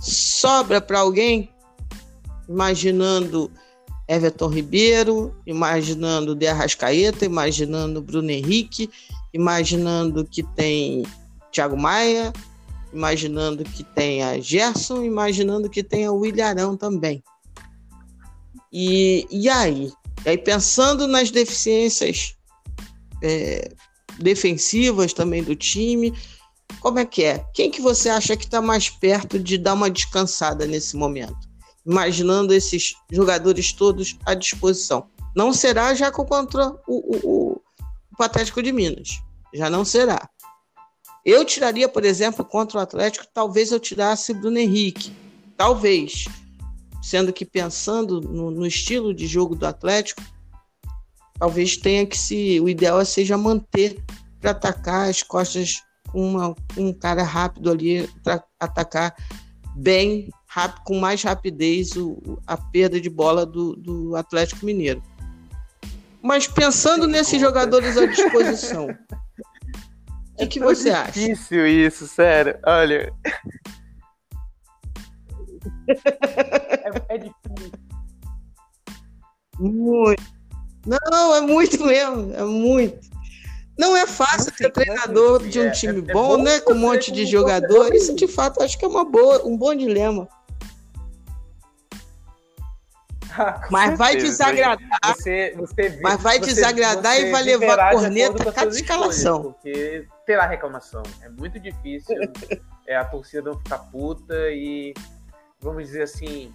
Sobra para alguém? Imaginando Everton Ribeiro, imaginando De Arrascaeta, imaginando Bruno Henrique, imaginando que tem Thiago Maia, imaginando que tenha Gerson, imaginando que tenha o Ilharão também. E, e aí? E aí, pensando nas deficiências é, defensivas também do time, Como é que é? Quem que você acha que está mais perto de dar uma descansada nesse momento? Imaginando esses jogadores todos à disposição. Não será já contra o, o, o Atlético de Minas. Já não será. Eu tiraria, por exemplo, contra o Atlético, talvez eu tirasse Bruno Henrique. Talvez. Sendo que pensando no, no estilo de jogo do Atlético, talvez tenha que se. O ideal seja manter para atacar as costas com uma, um cara rápido ali para atacar bem rápido, com mais rapidez o, a perda de bola do, do Atlético Mineiro. Mas pensando nesses jogadores à disposição, o que, é que você acha? É difícil isso, sério. Olha. é, é difícil. Muito. Não, é muito mesmo, é muito. Não é fácil ser treinador de um é, time é, é bom, né? Com um monte de jogadores. Isso, de fato, acho que é uma boa, um bom dilema. Mas vai desagradar. Você, você, mas vai você, desagradar e vai levar a corneta cada escalação. Porque terá reclamação. É muito difícil é, a torcida não ficar puta e, vamos dizer assim,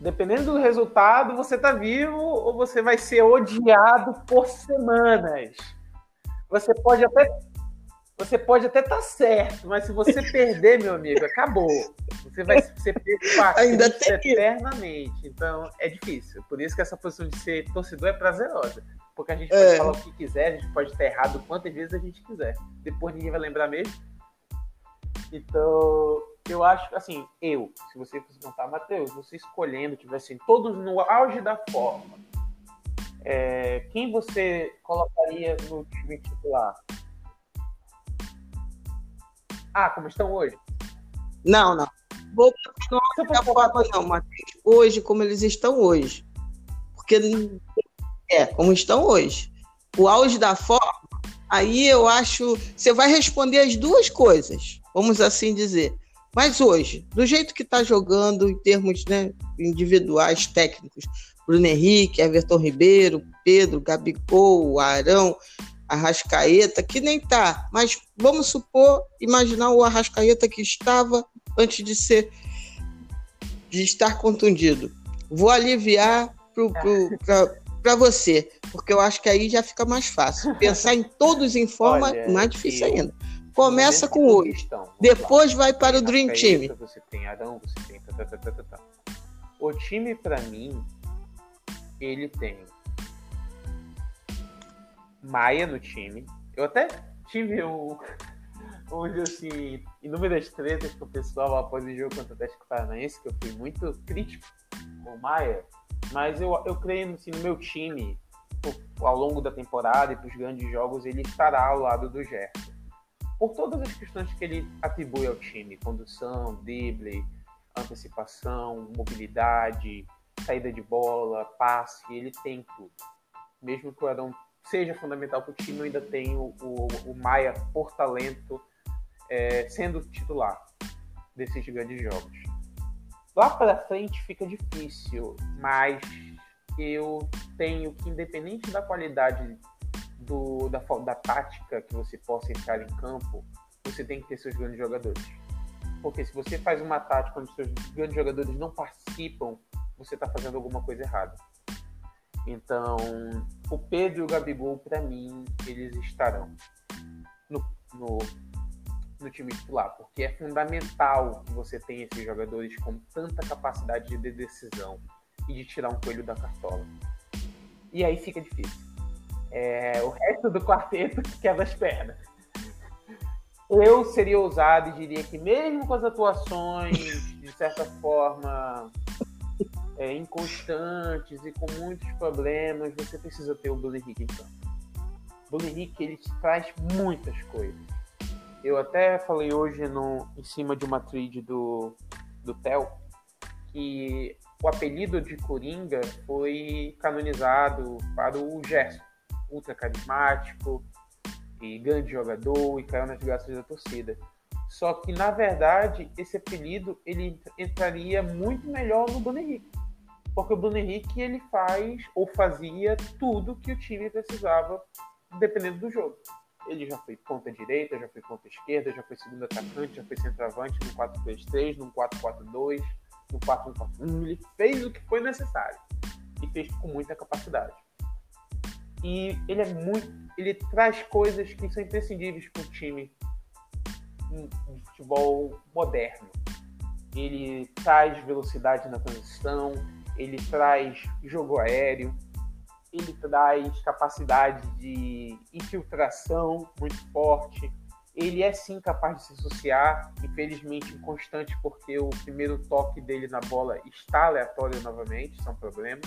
dependendo do resultado, você tá vivo ou você vai ser odiado por semanas. Você pode até você pode até estar tá certo, mas se você perder, meu amigo, acabou. Você vai ser pego Ainda tem eternamente. Então, é difícil. Por isso que essa posição de ser torcedor é prazerosa. Porque a gente pode é. falar o que quiser, a gente pode estar errado quantas vezes a gente quiser. Depois ninguém vai lembrar mesmo. Então, eu acho que, assim, eu, se você fosse contar, Matheus, você escolhendo, tivessem todos no auge da forma, é, quem você colocaria no time titular? Ah, como estão hoje? Não, não. Vou continuar da forma, não, Matheus. Hoje, como eles estão hoje. Porque é, como estão hoje. O auge da forma, aí eu acho. Você vai responder as duas coisas, vamos assim dizer. Mas hoje, do jeito que está jogando, em termos né, individuais, técnicos, Bruno Henrique, Everton Ribeiro, Pedro, Gabigol, Arão, Arrascaeta, que nem tá, mas vamos supor, imaginar o Arrascaeta que estava antes de ser de estar contundido. Vou aliviar para você, porque eu acho que aí já fica mais fácil. Pensar em todos em forma, Olha, mais difícil eu, ainda. Começa com hoje, depois lá. vai para o Dream Team. Você tem Arão, você tem. Tá, tá, tá. O time, para mim, ele tem Maia no time. Eu até tive um, onde assim, inúmeras tretas com o pessoal após o jogo contra o Atlético Paranaense, que eu fui muito crítico com o Maia, mas eu, eu creio assim, no meu time, ao longo da temporada e para os grandes jogos, ele estará ao lado do Gerson. Por todas as questões que ele atribui ao time, condução, drible, antecipação, mobilidade, saída de bola, passe, ele tem tudo. Mesmo que o Arão seja fundamental para o time, ainda tem o, o, o Maia por talento é, sendo titular desses grandes jogos. Lá para frente fica difícil, mas eu tenho que, independente da qualidade do, da, da tática que você possa entrar em campo, você tem que ter seus grandes jogadores. Porque se você faz uma tática onde seus grandes jogadores não participam, você está fazendo alguma coisa errada. Então, o Pedro e o Gabigol, para mim, eles estarão no, no, no, time titular, porque é fundamental que você tenha esses jogadores com tanta capacidade de decisão e de tirar um coelho da cartola. E aí fica difícil. É, o resto do quarteto quebra as pernas. Eu seria ousado e diria que, mesmo com as atuações, de certa forma, é, inconstantes e com muitos problemas, você precisa ter o Bruno Henrique em campo. Bruno Henrique ele traz muitas coisas. Eu até falei hoje no, em cima de uma thread do, do Theo que o apelido de Coringa foi canonizado para o Gerson, ultra carismático e grande jogador e caiu nas graças da torcida. Só que na verdade esse apelido ele entraria muito melhor no Bruno Henrique porque o Bruno Henrique ele faz ou fazia tudo que o time precisava, dependendo do jogo. Ele já foi ponta direita, já foi ponta esquerda, já foi segundo atacante, já foi centroavante no 4-3-3, no 4-4-2, no 4-1-4-1. Ele fez o que foi necessário e fez com muita capacidade. E ele é muito. Ele traz coisas que são imprescindíveis para o time de futebol moderno. Ele traz velocidade na transição, ele traz jogo aéreo, ele traz capacidade de infiltração muito forte. Ele é sim capaz de se associar, infelizmente inconstante, porque o primeiro toque dele na bola está aleatório novamente, isso é um problema.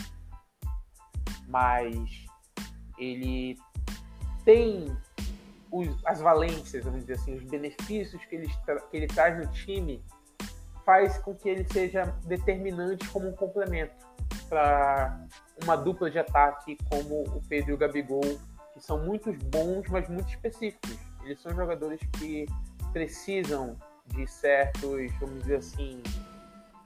Mas ele tem os, as valências, vamos dizer assim, os benefícios que ele, que ele traz no time, faz com que ele seja determinante como um complemento para uma dupla de ataque como o Pedro e o Gabigol, que são muito bons, mas muito específicos. Eles são jogadores que precisam de certos, vamos dizer assim,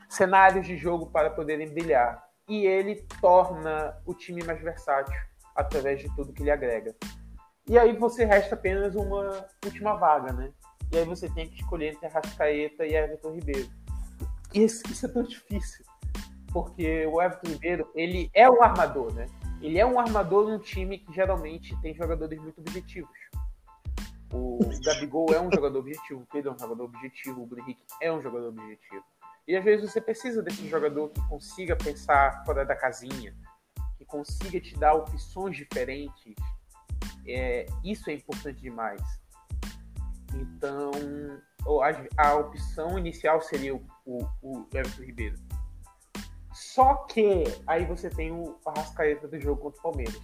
cenários de jogo para poderem brilhar. E ele torna o time mais versátil através de tudo que ele agrega. E aí você resta apenas uma última vaga, né? E aí você tem que escolher entre Arrascaeta e Everton Ribeiro. Isso, isso é tão difícil, porque o Everton Ribeiro, ele é um armador, né? Ele é um armador num time que geralmente tem jogadores muito objetivos. O Gabigol é um jogador objetivo, o Pedro é um jogador objetivo, o Bruno Henrique é um jogador objetivo. E às vezes você precisa desse jogador que consiga pensar fora da casinha, que consiga te dar opções diferentes, é, isso é importante demais. Então, a, a opção inicial seria o, o, o Everton Ribeiro. Só que aí você tem o Arrascaeta do jogo contra o Palmeiras.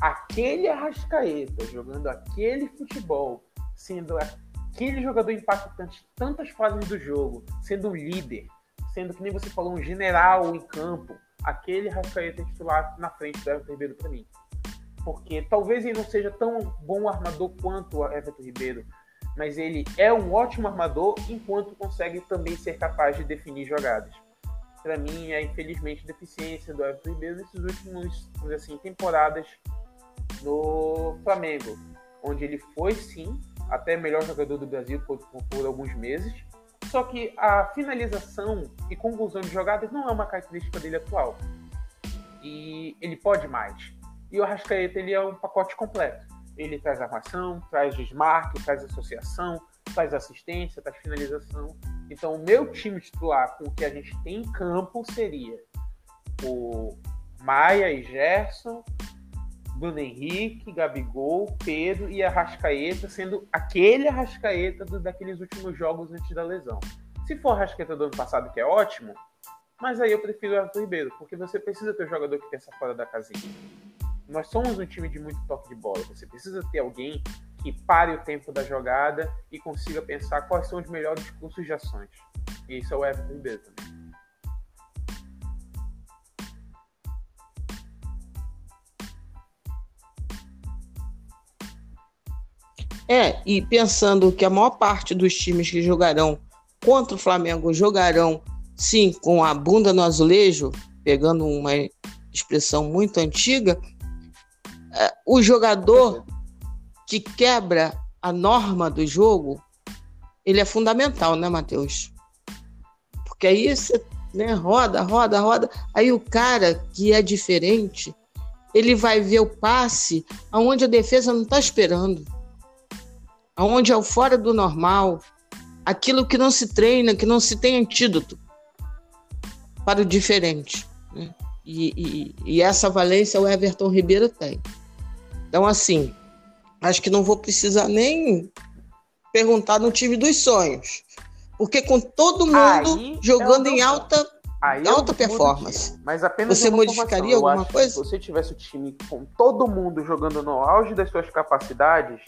Aquele Arrascaeta jogando aquele futebol, sendo aquele jogador impactante tantas fases do jogo, sendo um líder, sendo que nem você falou, um general em campo, aquele Arrascaeta titular na frente do Everton Ribeiro para mim porque talvez ele não seja tão bom armador quanto o Everton Ribeiro, mas ele é um ótimo armador enquanto consegue também ser capaz de definir jogadas. Para mim, é infelizmente deficiência do Everton Ribeiro nesses últimos, assim, temporadas no Flamengo, onde ele foi sim até melhor jogador do Brasil por, por alguns meses, só que a finalização e conclusão de jogadas não é uma característica dele atual. E ele pode mais. E o Arrascaeta ele é um pacote completo. Ele traz armação, traz desmarque, traz associação, traz assistência, traz finalização. Então, o meu time titular com o que a gente tem em campo seria o Maia e Gerson, Bruno Henrique, Gabigol, Pedro e Arrascaeta, sendo aquele Arrascaeta do, daqueles últimos jogos antes da lesão. Se for Arrascaeta do ano passado, que é ótimo, mas aí eu prefiro o Arthur Ribeiro, porque você precisa ter um jogador que pensa fora da casinha nós somos um time de muito toque de bola. Você precisa ter alguém que pare o tempo da jogada e consiga pensar quais são os melhores cursos de ações. E isso é o Everton Ribeiro também. É, e pensando que a maior parte dos times que jogarão contra o Flamengo jogarão sim com a bunda no azulejo, pegando uma expressão muito antiga, o jogador que quebra a norma do jogo, ele é fundamental, né, Matheus? Porque aí você né, roda, roda, roda. Aí o cara que é diferente, ele vai ver o passe aonde a defesa não está esperando, aonde é o fora do normal, aquilo que não se treina, que não se tem antídoto para o diferente. Né? E, e, e essa valência o Everton Ribeiro tem. Então, assim, acho que não vou precisar nem perguntar no time dos sonhos. Porque com todo mundo aí jogando em alta, alta performance. Mas apenas você modificaria alguma coisa? Se você tivesse o time com todo mundo jogando no auge das suas capacidades,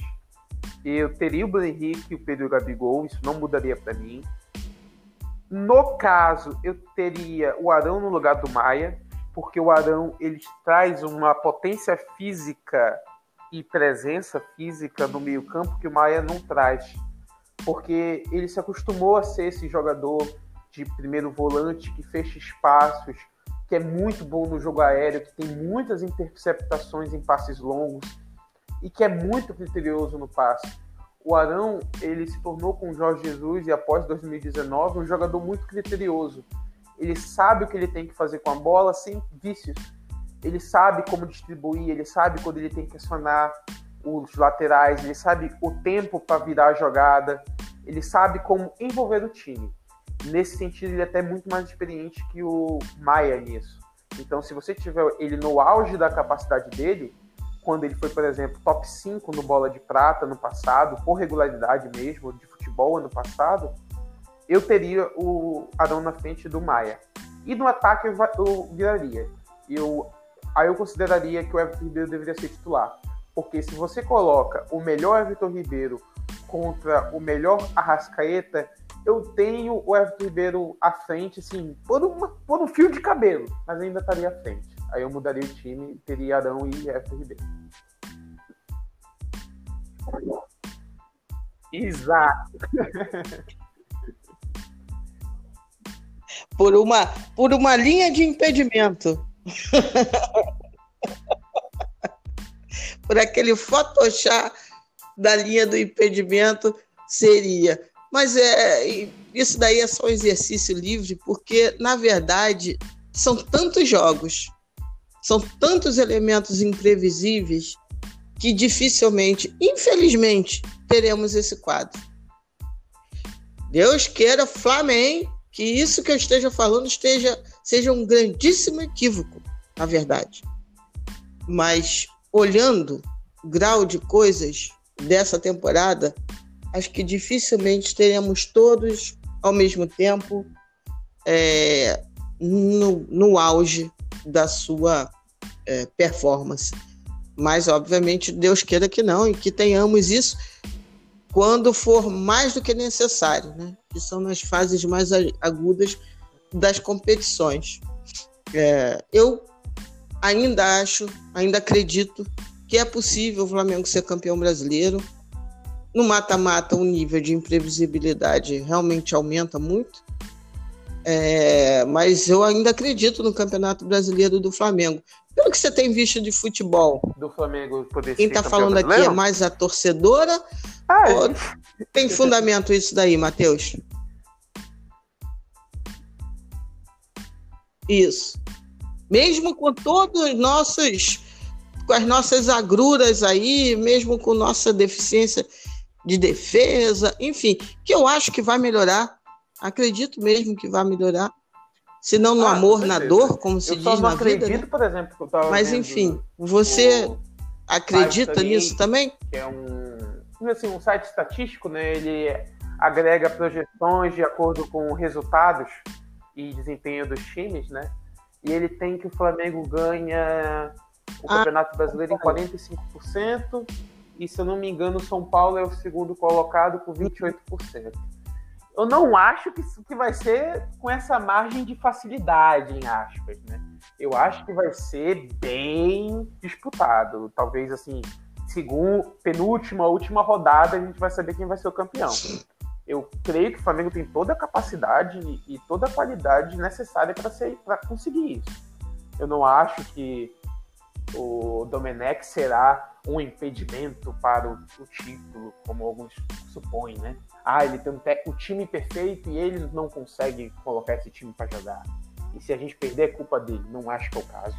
eu teria o Bruno Henrique e o Pedro Gabigol, isso não mudaria para mim. No caso, eu teria o Arão no lugar do Maia, porque o Arão ele traz uma potência física e presença física no meio-campo que o Maia não traz. Porque ele se acostumou a ser esse jogador de primeiro volante que fecha espaços, que é muito bom no jogo aéreo, que tem muitas interceptações em passes longos. e que é muito criterioso no passe. O Arão, ele se tornou com o Jorge Jesus e após 2019 um jogador muito criterioso. Ele sabe o que ele tem que fazer com a bola sem vícios. Ele sabe como distribuir, ele sabe quando ele tem que acionar os laterais, ele sabe o tempo para virar a jogada, ele sabe como envolver o time. Nesse sentido, ele é até muito mais experiente que o Maia nisso. Então, se você tiver ele no auge da capacidade dele, quando ele foi, por exemplo, top 5 no Bola de Prata no passado, por regularidade mesmo, de futebol ano passado, eu teria o Arão na frente do Maia. E no ataque eu, viraria. Eu, aí eu consideraria que o Everton Ribeiro deveria ser titular. Porque se você coloca o melhor Everton Ribeiro contra o melhor Arrascaeta, eu tenho o Everton Ribeiro à frente, assim, por, uma, por um fio de cabelo, mas ainda estaria à frente. Aí eu mudaria o time, teria Arão e Everton Ribeiro. Exato. por uma, por uma linha de impedimento. por aquele Photoshop da linha do impedimento seria. Mas é isso daí é só um exercício livre, porque na verdade são tantos jogos são tantos elementos imprevisíveis que dificilmente, infelizmente, teremos esse quadro. Deus queira, Flamengo, que isso que eu esteja falando esteja seja um grandíssimo equívoco, na verdade. Mas olhando grau de coisas dessa temporada, acho que dificilmente teremos todos ao mesmo tempo é, no, no auge da sua é, performance. Mas, obviamente, Deus queira que não e que tenhamos isso quando for mais do que necessário, né? que são nas fases mais agudas das competições. É, eu ainda acho, ainda acredito que é possível o Flamengo ser campeão brasileiro. No mata-mata, o nível de imprevisibilidade realmente aumenta muito. É, mas eu ainda acredito no Campeonato Brasileiro do Flamengo. Pelo que você tem visto de futebol. Do Flamengo poder Quem está falando brasileiro? aqui é mais a torcedora? Ah, ou... Tem fundamento isso daí, Matheus? Isso. Mesmo com todos os nossos com as nossas agruras aí, mesmo com nossa deficiência de defesa, enfim, que eu acho que vai melhorar. Acredito mesmo que vai melhorar. Se não no ah, amor, na dor, como se eu diz na vida. acredito, né? por exemplo, que eu tava Mas enfim, você o... acredita nisso também? Que é um, assim, um site estatístico, né? Ele agrega projeções de acordo com resultados e desempenho dos times, né? E ele tem que o Flamengo ganha o ah, Campeonato Brasileiro em 45%, e se eu não me engano, o São Paulo é o segundo colocado com 28% eu não acho que, que vai ser com essa margem de facilidade, em aspas, né? Eu acho que vai ser bem disputado. Talvez, assim, segundo, penúltima, última rodada, a gente vai saber quem vai ser o campeão. Eu creio que o Flamengo tem toda a capacidade e toda a qualidade necessária para conseguir isso. Eu não acho que o Domenech será um impedimento para o, o título, como alguns supõem, né? ah, ele tem um, um time perfeito e ele não consegue colocar esse time para jogar. E se a gente perder, é culpa dele. Não acho que é o caso.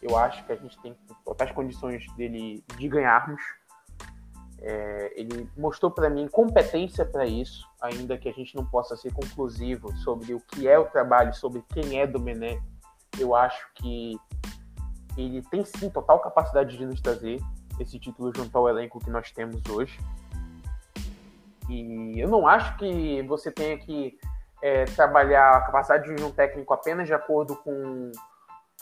Eu acho que a gente tem totais condições dele de ganharmos. É, ele mostrou para mim competência para isso, ainda que a gente não possa ser conclusivo sobre o que é o trabalho, sobre quem é Domenech. Eu acho que ele tem sim total capacidade de nos trazer esse título junto ao elenco que nós temos hoje. E eu não acho que você tenha que é, trabalhar a capacidade de um técnico apenas de acordo com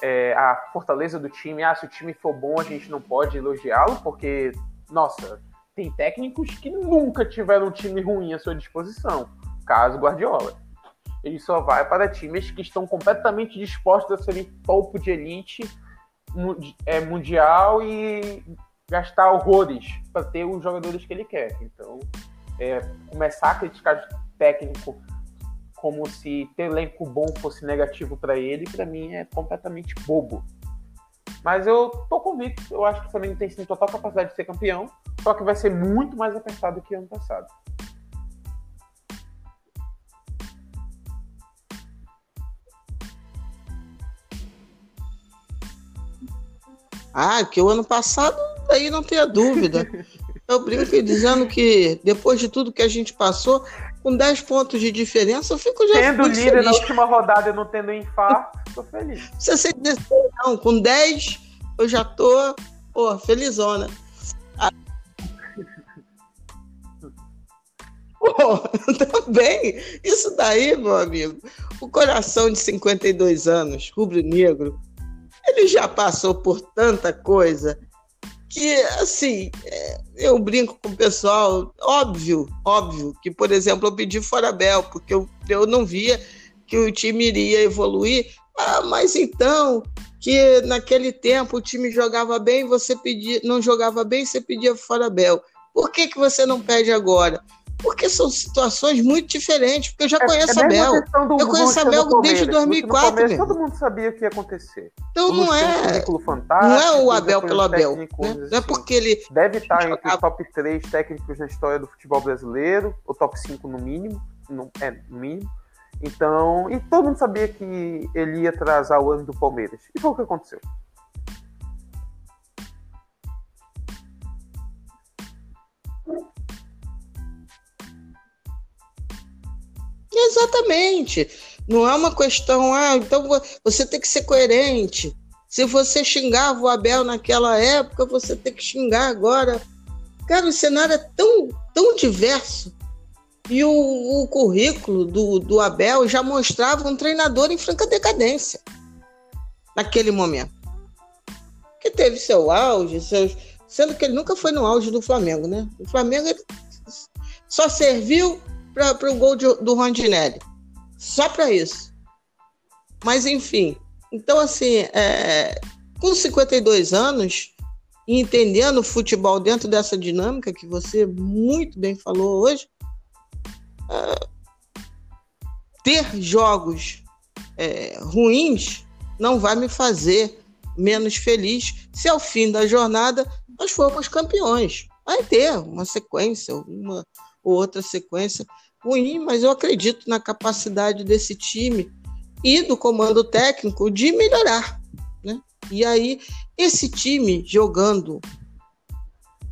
é, a fortaleza do time. Ah, se o time for bom, a gente não pode elogiá-lo, porque, nossa, tem técnicos que nunca tiveram um time ruim à sua disposição. Caso Guardiola. Ele só vai para times que estão completamente dispostos a serem topo de elite é, mundial e gastar horrores para ter os jogadores que ele quer. Então, é, começar a criticar técnico como se ter elenco bom fosse negativo para ele, para mim é completamente bobo. Mas eu tô convicto, eu acho que o Flamengo tem sim total capacidade de ser campeão, só que vai ser muito mais apertado que ano passado. Ah, que o ano passado, aí não tenha dúvida. Eu brinco dizendo que depois de tudo que a gente passou, com 10 pontos de diferença, eu fico já Tendo líder feliz. na última rodada e não tendo infarto, tô feliz. Não precisa ser 16, não. Com 10, eu já tô, pô, felizona. Pô, também, isso daí, meu amigo, o coração de 52 anos, rubro-negro, ele já passou por tanta coisa que, assim, é, eu brinco com o pessoal, óbvio, óbvio, que, por exemplo, eu pedi fora Bel, porque eu, eu não via que o time iria evoluir. Ah, mas então, que naquele tempo o time jogava bem, você pedia, não jogava bem, você pedia fora Bel. Por que, que você não pede agora? Porque são situações muito diferentes, porque eu já conheço é a Bel. Eu conheço a Bel desde Palmeiras. 2004, No Palmeiras, meu. todo mundo sabia o que ia acontecer. Então O não é, não é o Abel pelo Abel. né? dizer Não é assim, porque ele Deve estar entre os top 3 técnicos na história do futebol brasileiro, ou top 5 no mínimo, no, é, no mínimo. Então, e todo mundo sabia que ele ia atrasar o ano do Palmeiras. E foi o que aconteceu. Exatamente. Não é uma questão, ah, então vo- você tem que ser coerente. Se você xingava o Abel naquela época, você tem que xingar agora. Cara, o cenário é tão, tão diverso. E o, o currículo do, do Abel já mostrava um treinador em franca decadência naquele momento. Que teve seu auge, seus, sendo que ele nunca foi no auge do Flamengo, né? O Flamengo só serviu para o gol de- do Rondinelli. Só para isso. Mas, enfim. Então, assim, é, com 52 anos, entendendo o futebol dentro dessa dinâmica que você muito bem falou hoje, é, ter jogos é, ruins não vai me fazer menos feliz se ao fim da jornada nós formos campeões. Vai ter uma sequência, uma ou outra sequência ruim, mas eu acredito na capacidade desse time e do comando técnico de melhorar. Né? E aí, esse time jogando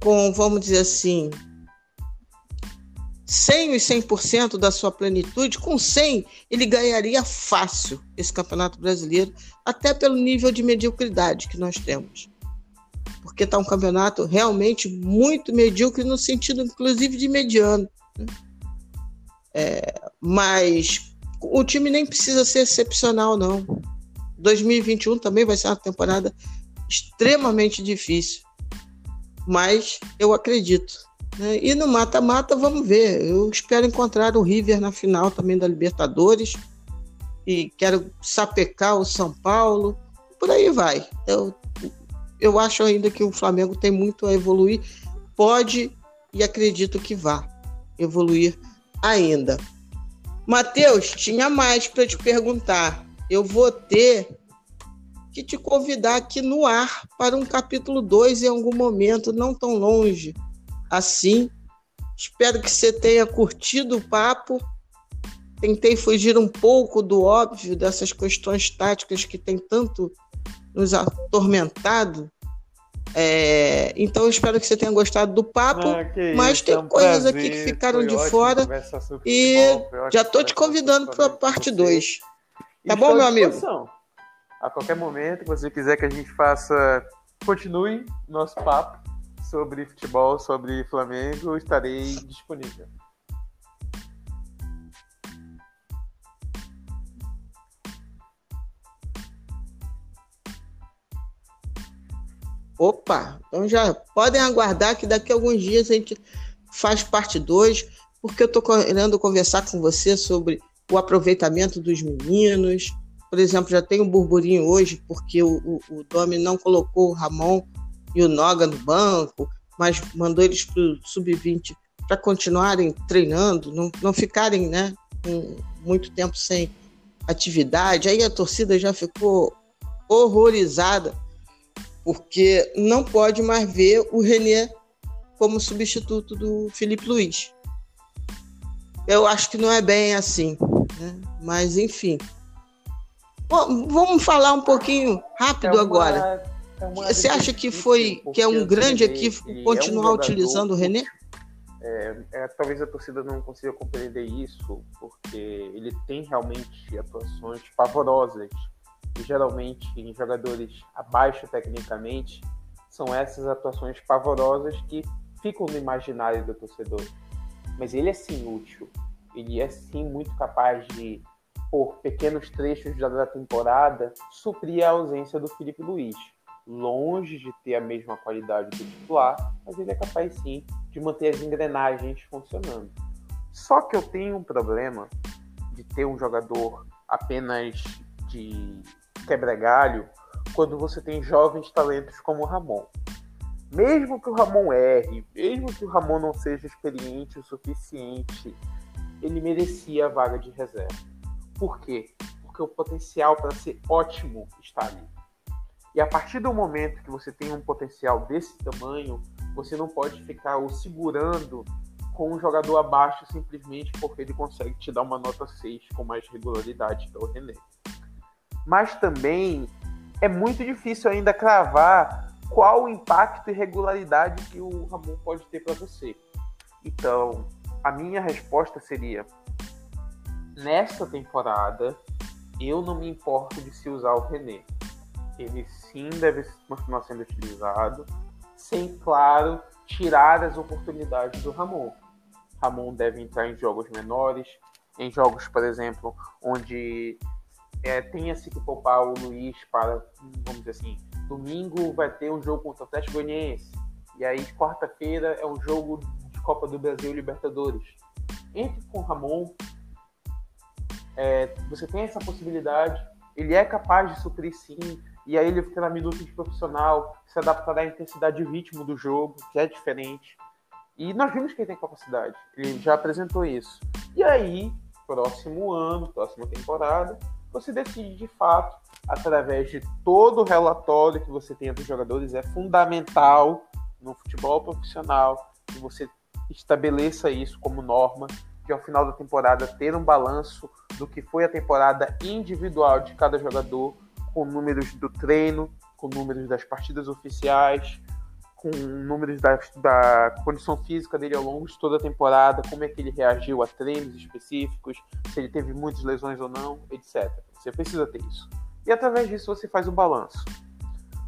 com, vamos dizer assim, 100 e 100% da sua plenitude, com 100 ele ganharia fácil esse Campeonato Brasileiro, até pelo nível de mediocridade que nós temos. Porque está um campeonato realmente muito medíocre, no sentido, inclusive, de mediano. né? É, mas o time nem precisa ser excepcional, não. 2021 também vai ser uma temporada extremamente difícil. Mas eu acredito. né? E no mata-mata, vamos ver. Eu espero encontrar o River na final também da Libertadores. E quero sapecar o São Paulo. Por aí vai. Eu, eu acho ainda que o Flamengo tem muito a evoluir. Pode e acredito que vá evoluir ainda. Matheus, tinha mais para te perguntar. Eu vou ter que te convidar aqui no ar para um capítulo 2 em algum momento, não tão longe assim. Espero que você tenha curtido o papo. Tentei fugir um pouco do óbvio dessas questões táticas que tem tanto nos atormentado. É, então, eu espero que você tenha gostado do papo. Ah, mas isso, tem é um coisas prazer, aqui que ficaram de fora e futebol, Já estou te convidando para a parte com 2. você. Tá bom, meu amigo? A qualquer momento que você quiser que a gente faça, continue nosso papo sobre futebol, sobre Flamengo, estarei disponível. Opa, então já podem aguardar que daqui a alguns dias a gente faz parte 2, porque eu estou querendo conversar com você sobre o aproveitamento dos meninos. Por exemplo, já tem um burburinho hoje, porque o, o, o Domi não colocou o Ramon e o Noga no banco, mas mandou eles para o sub-20 para continuarem treinando, não, não ficarem né, muito tempo sem atividade. Aí a torcida já ficou horrorizada porque não pode mais ver o René como substituto do Felipe Luiz. Eu acho que não é bem assim, né? mas enfim. Bom, vamos falar um pouquinho rápido é uma, agora. É Você acha que foi que é um grande equívoco continuar é um utilizando o René? É, é, talvez a torcida não consiga compreender isso, porque ele tem realmente atuações pavorosas. Geralmente em jogadores abaixo tecnicamente, são essas atuações pavorosas que ficam no imaginário do torcedor. Mas ele é sim útil. Ele é sim muito capaz de, por pequenos trechos da temporada, suprir a ausência do Felipe Luiz longe de ter a mesma qualidade do titular, mas ele é capaz sim de manter as engrenagens funcionando. Só que eu tenho um problema de ter um jogador apenas de quebra-galho quando você tem jovens talentos como o Ramon. Mesmo que o Ramon erre, mesmo que o Ramon não seja experiente o suficiente, ele merecia a vaga de reserva. Por quê? Porque o potencial para ser ótimo está ali. E a partir do momento que você tem um potencial desse tamanho, você não pode ficar o segurando com um jogador abaixo simplesmente porque ele consegue te dar uma nota 6 com mais regularidade, que o René. Mas também é muito difícil ainda cravar qual o impacto e regularidade que o Ramon pode ter para você. Então, a minha resposta seria: nessa temporada, eu não me importo de se usar o René ele sim deve continuar sendo utilizado, sem, claro, tirar as oportunidades do Ramon. Ramon deve entrar em jogos menores, em jogos, por exemplo, onde é, tenha-se que poupar o Luiz para, vamos dizer assim, domingo vai ter um jogo contra o Atlético Goianiense, e aí quarta-feira é um jogo de Copa do Brasil Libertadores. Entre com o Ramon, é, você tem essa possibilidade, ele é capaz de suprir sim e aí ele fica na minuta de profissional, se adaptar à intensidade de ritmo do jogo, que é diferente. E nós vimos que ele tem capacidade, ele já apresentou isso. E aí, próximo ano, próxima temporada, você decide de fato, através de todo o relatório que você tem dos jogadores, é fundamental no futebol profissional que você estabeleça isso como norma, de ao final da temporada ter um balanço do que foi a temporada individual de cada jogador com números do treino, com números das partidas oficiais, com números da, da condição física dele ao longo de toda a temporada, como é que ele reagiu a treinos específicos, se ele teve muitas lesões ou não, etc. Você precisa ter isso. E através disso você faz o balanço.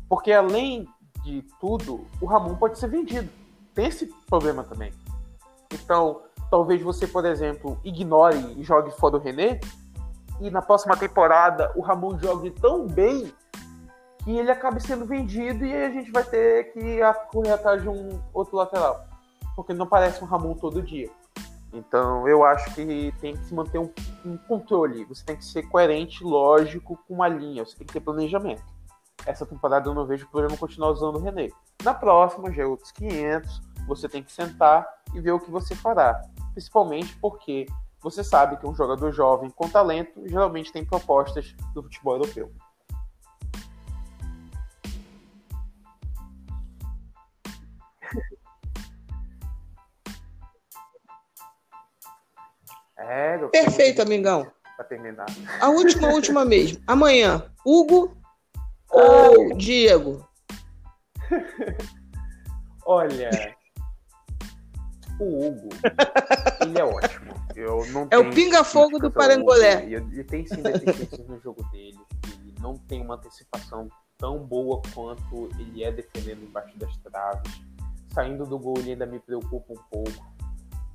Porque além de tudo, o Ramon pode ser vendido. Tem esse problema também. Então, talvez você, por exemplo, ignore e jogue fora o René, e na próxima temporada o Ramon jogue tão bem que ele acabe sendo vendido e a gente vai ter que correr atrás de um outro lateral. Porque não parece um Ramon todo dia. Então eu acho que tem que se manter um, um controle. Você tem que ser coerente, lógico, com uma linha. Você tem que ter planejamento. Essa temporada eu não vejo problema continuar usando o René. Na próxima, já é outros 500. Você tem que sentar e ver o que você fará. Principalmente porque você sabe que um jogador jovem com talento geralmente tem propostas do futebol europeu. É, Perfeito, amigão. Para terminar. A última, última mesmo. Amanhã, Hugo ou Diego? Olha, o Hugo, ele é ótimo. Eu não é o pinga-fogo do Parangolé. Ele tem sim deficiências no jogo dele. Ele não tem uma antecipação tão boa quanto ele é defendendo embaixo das traves. Saindo do gol, ele ainda me preocupa um pouco.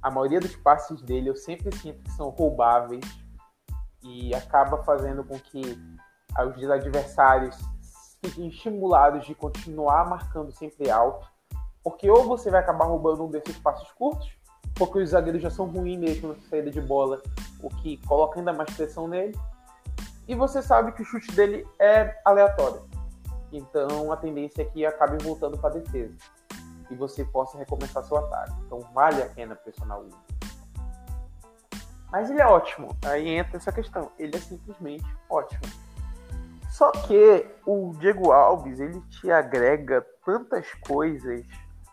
A maioria dos passes dele eu sempre sinto que são roubáveis e acaba fazendo com que os adversários fiquem estimulados de continuar marcando sempre alto porque ou você vai acabar roubando um desses passos curtos, porque os zagueiros já são ruins mesmo na saída de bola, o que coloca ainda mais pressão nele. E você sabe que o chute dele é aleatório. Então a tendência é que acabe voltando para a defesa. E você possa recomeçar seu ataque. Então vale a pena pressionar o Hugo. Mas ele é ótimo. Aí entra essa questão. Ele é simplesmente ótimo. Só que o Diego Alves, ele te agrega tantas coisas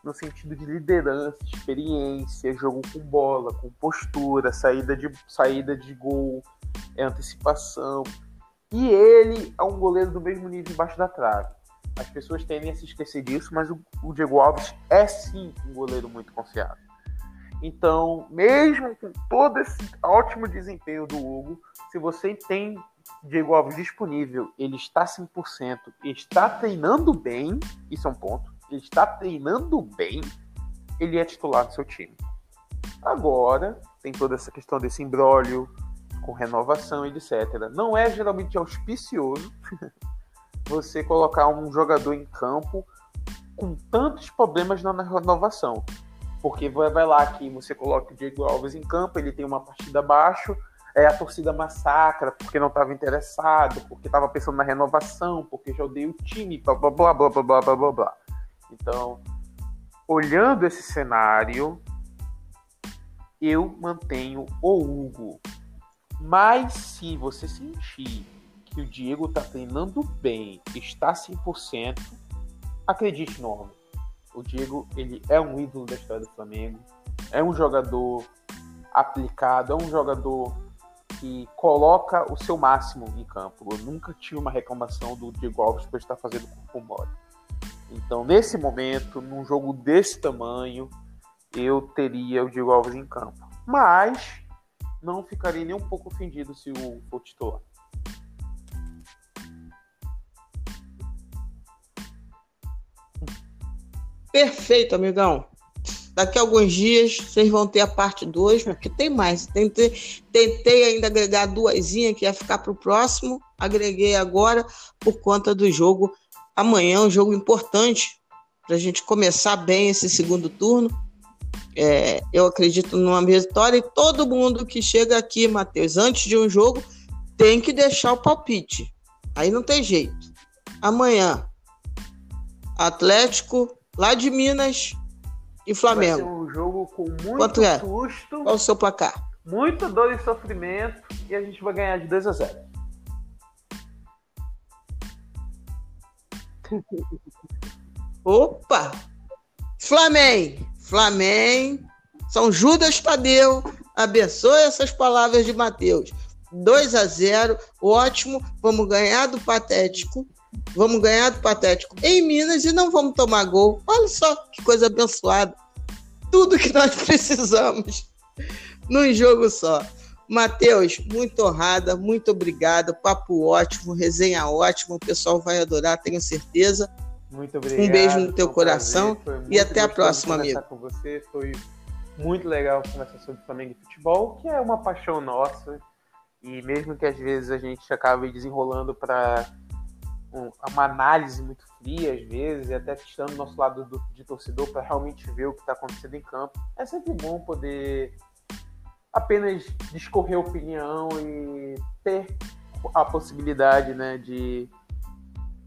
no sentido de liderança, experiência, jogo com bola, com postura, saída de, saída de gol, antecipação. E ele é um goleiro do mesmo nível embaixo da trave. As pessoas tendem a se esquecer disso, mas o, o Diego Alves é sim um goleiro muito confiável. Então, mesmo com todo esse ótimo desempenho do Hugo, se você tem Diego Alves disponível, ele está 100%, está treinando bem, isso é um ponto, ele está treinando bem, ele é titular do seu time. Agora, tem toda essa questão desse imbróglio com renovação, etc. Não é geralmente auspicioso você colocar um jogador em campo com tantos problemas na renovação. Porque vai lá que você coloca o Diego Alves em campo, ele tem uma partida abaixo, é, a torcida massacra porque não estava interessado, porque estava pensando na renovação, porque já odeio o time, blá blá blá blá blá blá blá blá. Então, olhando esse cenário, eu mantenho o Hugo. Mas se você sentir que o Diego está treinando bem, está 100%, acredite no homem. O Diego, ele é um ídolo da história do Flamengo, é um jogador aplicado, é um jogador que coloca o seu máximo em campo. Eu nunca tive uma reclamação do Diego Alves por estar fazendo corpo mole. Então, nesse momento, num jogo desse tamanho, eu teria o Diego Alves em campo. Mas não ficaria nem um pouco ofendido se o for titular. Perfeito, amigão. Daqui a alguns dias vocês vão ter a parte 2, porque tem mais. Tentei, tentei ainda agregar duas que ia ficar para o próximo. Agreguei agora por conta do jogo amanhã, um jogo importante para a gente começar bem esse segundo turno. É, eu acredito numa vitória e todo mundo que chega aqui, Matheus, antes de um jogo, tem que deixar o palpite. Aí não tem jeito. Amanhã, Atlético lá de Minas e Flamengo. Vai ser um jogo com muito Quanto é? susto. Qual o seu placar? Muito dor e sofrimento e a gente vai ganhar de 2 a 0. Opa! Flamengo! Flamengo! São Judas Tadeu. Abençoe essas palavras de Mateus. 2 a 0, ótimo. Vamos ganhar do Patético Vamos ganhar do Patético em Minas e não vamos tomar gol. Olha só que coisa abençoada. Tudo que nós precisamos num jogo só. Matheus, muito honrada, muito obrigada. Papo ótimo, resenha ótima. O pessoal vai adorar, tenho certeza. Muito obrigado. Um beijo no teu coração e até a próxima, amigo. com você foi muito legal conversar sobre Flamengo e futebol, que é uma paixão nossa. E mesmo que às vezes a gente acabe desenrolando para uma análise muito fria, às vezes, e até estando do nosso lado do, de torcedor para realmente ver o que está acontecendo em campo. É sempre bom poder apenas discorrer opinião e ter a possibilidade né, de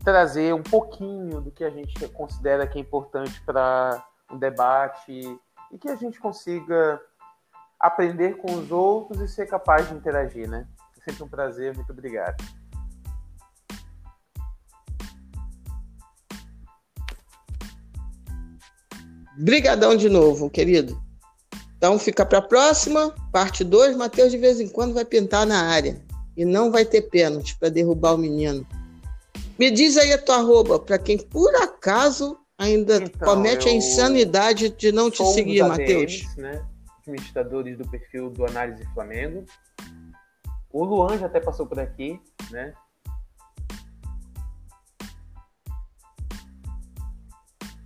trazer um pouquinho do que a gente considera que é importante para um debate e que a gente consiga aprender com os outros e ser capaz de interagir, né? É sempre um prazer, muito obrigado. Brigadão de novo, querido. Então fica para a próxima, parte 2. Matheus de vez em quando vai pintar na área. E não vai ter pênalti para derrubar o menino. Me diz aí a tua arroba, para quem por acaso ainda então, comete a insanidade de não te seguir, Matheus. Né? Administradores do perfil do Análise Flamengo. O Luan já até passou por aqui, né?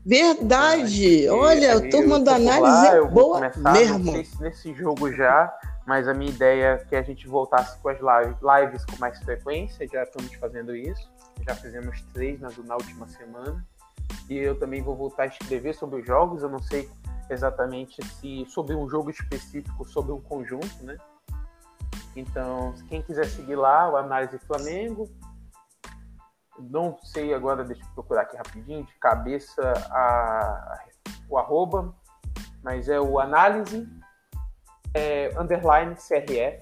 Verdade! Olha, a turma da análise é boa mesmo. Nesse, nesse jogo já, mas a minha ideia é que a gente voltasse com as lives, lives com mais frequência. Já estamos fazendo isso. Já fizemos três na, na última semana. E eu também vou voltar a escrever sobre os jogos. Eu não sei exatamente se sobre um jogo específico, sobre um conjunto, né? Então, quem quiser seguir lá, o Análise Flamengo, não sei agora, deixa eu procurar aqui rapidinho, de cabeça a, o arroba, mas é o análise é, underline CRF.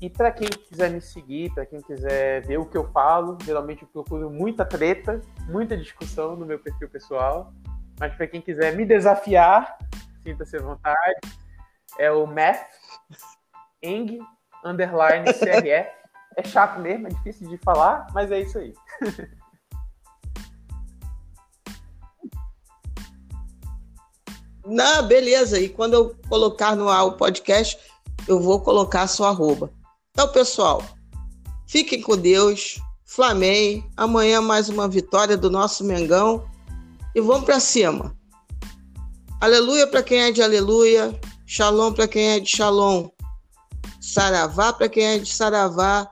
E para quem quiser me seguir, para quem quiser ver o que eu falo, geralmente eu procuro muita treta, muita discussão no meu perfil pessoal. Mas para quem quiser me desafiar, sinta-se à vontade. É o Math Eng underline CRF. É chato mesmo, é difícil de falar, mas é isso aí. Não, beleza. E quando eu colocar no ar o podcast, eu vou colocar sua arroba. Então, pessoal, fiquem com Deus. Flamengo. Amanhã mais uma vitória do nosso Mengão. E vamos para cima. Aleluia para quem é de aleluia. Shalom para quem é de shalom. Saravá para quem é de saravá.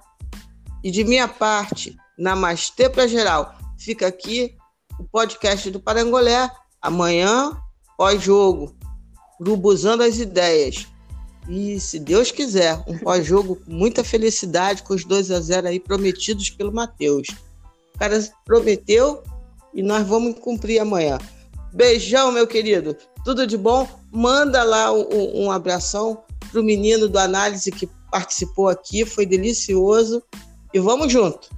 E de minha parte, namastê para geral. Fica aqui o podcast do Parangolé. Amanhã, pós-jogo. Grubuzando as ideias. E se Deus quiser, um pós-jogo com muita felicidade, com os 2 a 0 aí prometidos pelo Matheus. O cara prometeu e nós vamos cumprir amanhã. Beijão, meu querido. Tudo de bom. Manda lá um, um abração pro menino do análise que participou aqui. Foi delicioso e vamos junto.